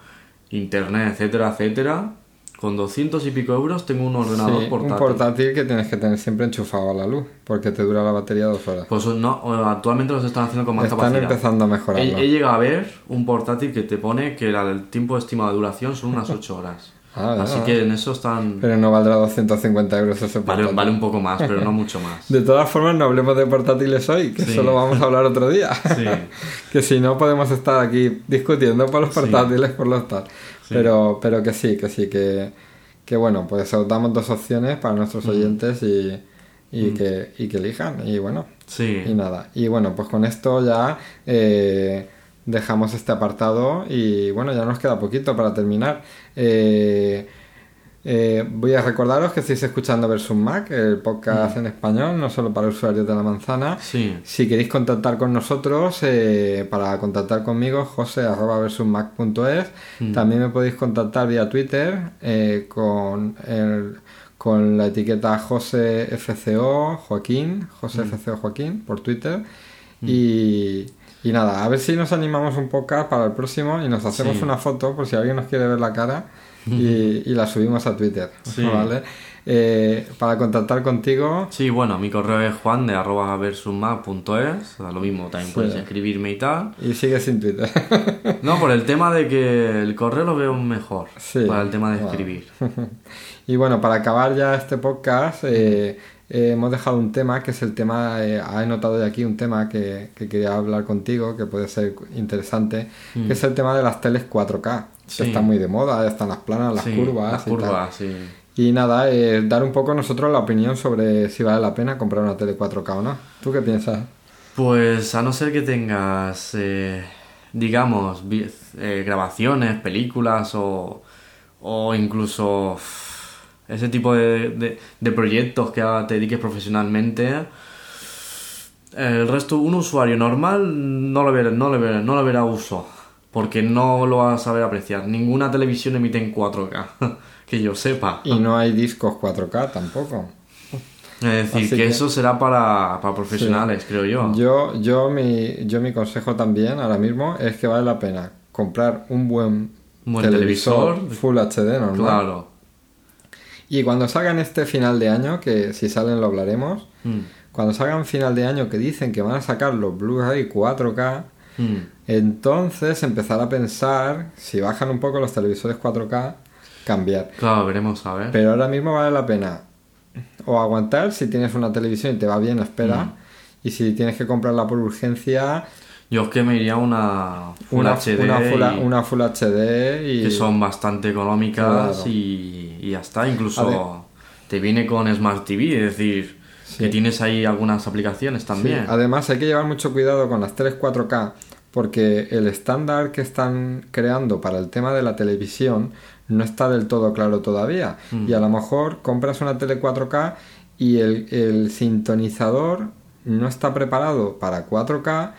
internet, etcétera, etcétera. Con 200 y pico euros tengo un ordenador Sí, portátil. un portátil que tienes que tener siempre enchufado a la luz, porque te dura la batería dos horas. Pues no, actualmente los están haciendo con más Están capacidad. empezando a mejorarlo. He, he llegado a ver un portátil que te pone que la- el tiempo estimado de duración son unas 8 horas. Ah, Así ah. que en eso están... Pero no valdrá 250 euros ese portátil. vale un poco más, pero no mucho más. De todas formas, no hablemos de portátiles hoy, que Sí. solo vamos a hablar otro día. Sí. que si no podemos estar aquí discutiendo por los portátiles, por los tal. Pero, pero que sí, que sí, que, que bueno, pues os damos dos opciones para nuestros Mm. oyentes y, y, que, y que elijan. Y bueno, Sí. y nada. Y bueno, pues con esto ya eh, dejamos este apartado y bueno, ya nos queda poquito para terminar. Eh, eh, voy a recordaros que estáis escuchando Versus Mac, el podcast en español, no solo para usuarios de la manzana. Sí. Si queréis contactar con nosotros, eh, para contactar conmigo, jose.versusmac.es. También me podéis contactar vía Twitter eh, con, el- con la etiqueta JoseFCO Joaquín, JoseFCO Joaquín por Twitter. Y, y nada, a ver si nos animamos un poco para el próximo y nos hacemos Sí. una foto por si alguien nos quiere ver la cara y, y la subimos a Twitter. Sí. ¿vale? Eh, para contactar contigo, Sí, bueno, mi correo es juan de arroba versusmac.es, da lo mismo, también puedes escribirme y tal. y sigue sin Twitter. No, por el tema de que el correo lo veo mejor, Sí. para el tema de escribir. y bueno, para acabar ya este podcast, eh, eh, hemos dejado un tema que es el tema, eh, he notado de aquí un tema que, que quería hablar contigo, que puede ser interesante, que es el tema de las teles 4K. Sí. Que está muy de moda, están las planas, las Sí, curvas. Las y tal. curvas, sí. Y nada, eh, dar un poco nosotros la opinión sobre si vale la pena comprar una tele 4K o no. ¿Tú qué piensas? Pues a no ser que tengas, eh, digamos, eh, grabaciones, películas o, o incluso ese tipo de, de- de proyectos que haga- te dediques profesionalmente, el resto, un usuario normal no lo verá, no le verá, no le verá uso, porque no lo va a saber apreciar. Ninguna televisión emite en 4K, que yo sepa. Y no hay discos 4K tampoco. Es decir, que, que- eso será para, para profesionales, creo yo. Yo, yo, mi, yo mi consejo también ahora mismo es que vale la pena comprar un buen, Un buen televisor. Full HD normal. Claro. Y cuando salgan este final de año, que si salen lo hablaremos, Mm, cuando salgan final de año que dicen que van a sacar los Blu-ray 4K, mm. entonces empezar a pensar, si bajan un poco los televisores 4K, cambiar. Claro, veremos a ver. Pero ahora mismo vale la pena o aguantar si tienes una televisión y te va bien, espera. Mm. Y si tienes que comprarla por urgencia, Yo es que me iría una Full una, HD una, full, y- una Full HD y que son bastante económicas Claro. y, y ya está. Incluso te viene con Smart TV, es decir, que tienes ahí algunas aplicaciones Sí, también. Además hay que llevar mucho cuidado con las teles 4K porque el estándar que están creando para el tema de la televisión no está del todo claro todavía. Mm. Y a lo mejor compras una tele 4K y el, el sintonizador no está preparado para 4K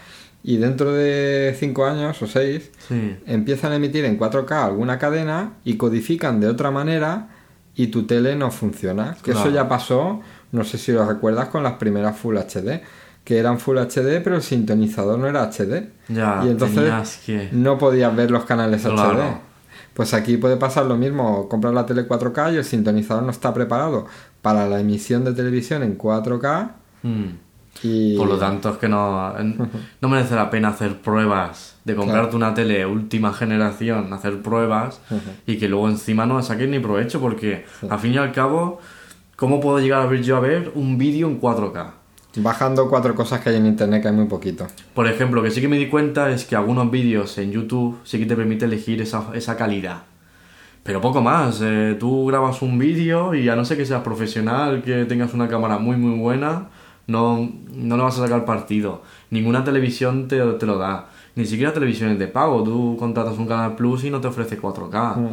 y dentro de 5 años o 6 Sí. empiezan a emitir en 4K alguna cadena y codifican de otra manera y tu tele no funciona. Que eso ya pasó, no sé si lo recuerdas, con las primeras Full HD, que eran Full HD pero el sintonizador no era HD. Ya, y entonces que... no podías ver los canales Claro. HD. Pues aquí puede pasar lo mismo, comprar la tele 4K y el sintonizador no está preparado para la emisión de televisión en 4K Mm. Y... Por lo tanto, es que no, no merece la pena hacer pruebas de comprarte una tele última generación, hacer pruebas y que luego encima no le saques ni provecho, porque al fin y al cabo, ¿cómo puedo llegar a ver yo a ver un vídeo en 4K? Bajando cuatro cosas que hay en internet que hay muy poquito. Por ejemplo, que sí que me di cuenta es que algunos vídeos en YouTube sí que te permite elegir esa, esa calidad. Pero poco más, eh, tú grabas un vídeo y a no ser que seas profesional, que tengas una cámara muy muy buena, no, no le vas a sacar partido. Ninguna televisión te, te lo da. Ni siquiera televisiones de pago. Tú contratas un canal Plus y no te ofrece 4K.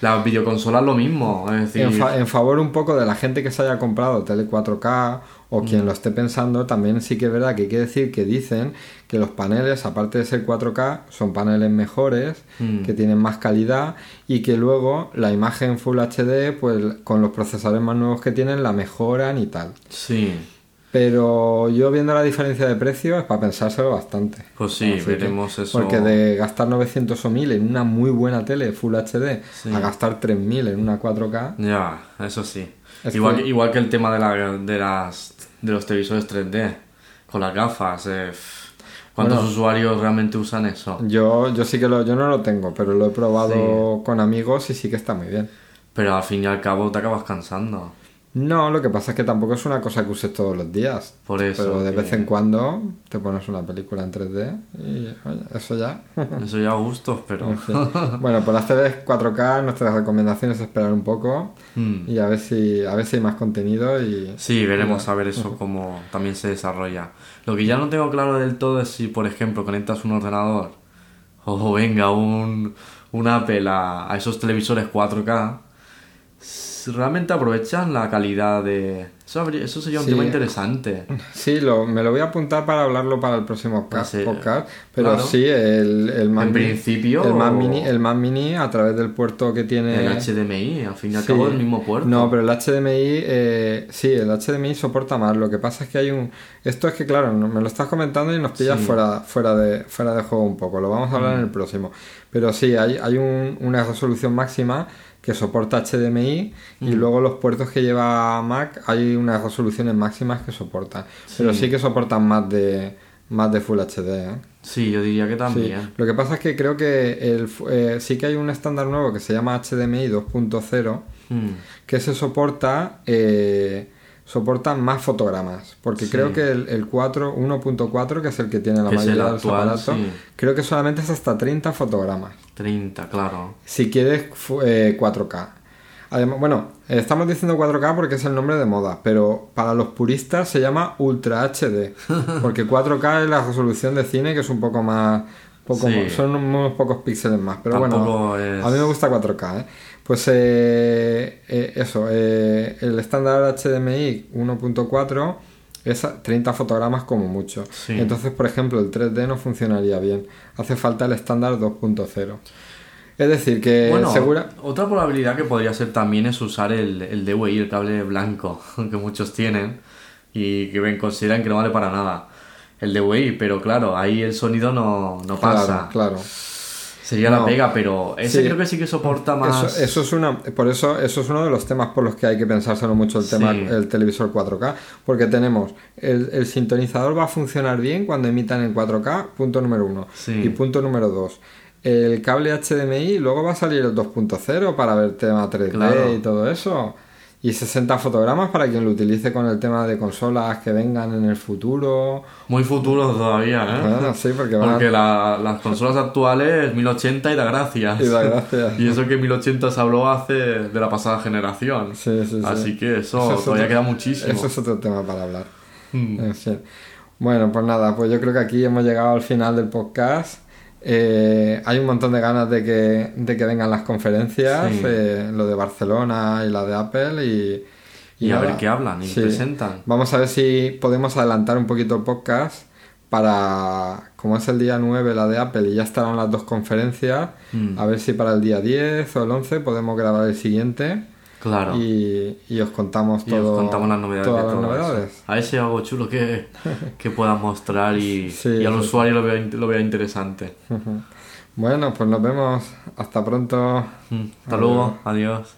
Las videoconsolas lo mismo. Es decir, En, fa- en favor un poco de la gente que se haya comprado tele 4K o Mm. quien lo esté pensando, también sí que es verdad que hay que decir que dicen que los paneles, aparte de ser 4K, son paneles mejores, Mm. que tienen más calidad y que luego la imagen Full HD, pues con los procesadores más nuevos que tienen, la mejoran y tal. sí. Pero yo viendo la diferencia de precio es para pensárselo bastante. Pues sí, Así que- veremos eso. Porque de gastar 900 o 1000 en una muy buena tele Full HD Sí. a gastar 3000 en una 4K, Ya, eso sí. Es igual, que- igual que el tema de, la, de, las, de los televisores 3D, con las gafas. eh, ¿Cuántos Bueno. usuarios realmente usan eso? Yo, yo sí que lo, yo no lo tengo, pero lo he probado con amigos y sí que está muy bien. Pero al fin y al cabo te acabas cansando. No, lo que pasa es que tampoco es una cosa que uses todos los días. Por eso. Pero de que- vez en cuando te pones una película en 3D y oye, eso ya. Eso ya a gustos, pero. En fin. Bueno, por las teles 4K nuestras recomendaciones es esperar un poco Mm. y a ver si a ver si hay más contenido y Sí, veremos a ver eso cómo también se desarrolla. Lo que ya no tengo claro del todo es si, por ejemplo, conectas un ordenador o venga un, un Apple a, a esos televisores 4K, s- realmente aprovechan la calidad de... Eso, habría- eso sería un Sí. tema interesante. Sí, lo, me lo voy a apuntar para hablarlo para el próximo sí. podcast. Pero Claro. sí, el, el Mac En Mini- principio- El Mac, Mini, el Mac Mini a través del puerto que tiene. El HDMI, al fin y al Sí. cabo, el mismo puerto. No, pero el HDMI, eh, sí, el HDMI soporta más. Lo que pasa es que hay un. Esto es que, claro, me lo estás comentando y nos pillas. Mm. fuera, fuera, de, fuera de juego un poco. Lo vamos a hablar en el próximo. Pero sí, hay, hay un- una resolución máxima que soporta HDMI y Mm. luego los puertos que lleva Mac hay unas resoluciones máximas que soportan. Pero Sí. que soportan más de, más de Full HD. ¿eh? Sí, yo diría que Sí, también. Lo que pasa es que creo que el, eh, sí que hay un estándar nuevo que se llama HDMI 2.0 Mm. que se soporta eh, soporta más fotogramas porque Sí. creo que el, el 4 1.4 que es el que tiene la Que mayoría de los aparatos sí. creo que solamente es hasta 30 fotogramas 30, claro. si quieres eh, 4K Además, bueno, estamos diciendo 4K porque es el nombre de moda, pero para los puristas se llama Ultra HD, porque 4K es la resolución de cine que es un poco más, poco Sí. más- son unos pocos píxeles más, pero Tampoco bueno, es- a mí me gusta 4K, ¿eh? Pues eh, eh, eso, eh, el estándar HDMI 1.4 es a 30 fotogramas como mucho. Sí. Entonces, por ejemplo, el 3D no funcionaría bien. Hace falta el estándar 2.0. Es decir, que Bueno, segura... otra probabilidad que podría ser también es usar el, el DVI, el cable blanco, que muchos tienen y que consideran que no vale para nada. El DVI, pero claro, ahí el sonido no, no pasa. Claro, claro. Sería No. la pega, pero ese Sí. creo que sí que soporta más. Eso, eso es una, por eso, eso es uno de los temas por los que hay que pensárselo mucho el tema, el televisor 4K, porque tenemos el, el sintonizador va a funcionar bien cuando emitan en 4K, punto número uno. Sí. Y punto número dos. El cable HDMI, luego va a salir el 2.0 para ver tema 3D Claro. y todo eso. Y 60 fotogramas para quien lo utilice con el tema de consolas que vengan en el futuro. Muy futuro todavía, ¿eh? Bueno, sí, porque van Porque la- las consolas actuales 1080 y da gracias. Y da gracias. Y eso que 1080 se habló hace de la pasada generación. Sí, sí, sí. Así que eso, Eso es todavía otro- queda muchísimo. Eso es otro tema para hablar. Mm. En fin. Bueno, pues nada, pues yo creo que aquí hemos llegado al final del podcast. Eh, hay un montón de ganas de que, de que vengan las conferencias, Sí. eh, lo de Barcelona y la de Apple, y, Y, a ver qué hablan y sí. presentan. Vamos a ver si podemos adelantar un poquito el podcast para, como es el día 9 la de Apple y ya estarán las dos conferencias, Mm. a ver si para el día 10 o el 11 podemos grabar el siguiente Claro. y, y os contamos Y todo, os contamos las novedades todas de las novedades. eso. A ver si hay algo chulo que, que puedas mostrar y, Sí, y al eso usuario lo vea, lo vea interesante. Bueno, pues nos vemos. Hasta pronto. Mm. Hasta luego. Adiós.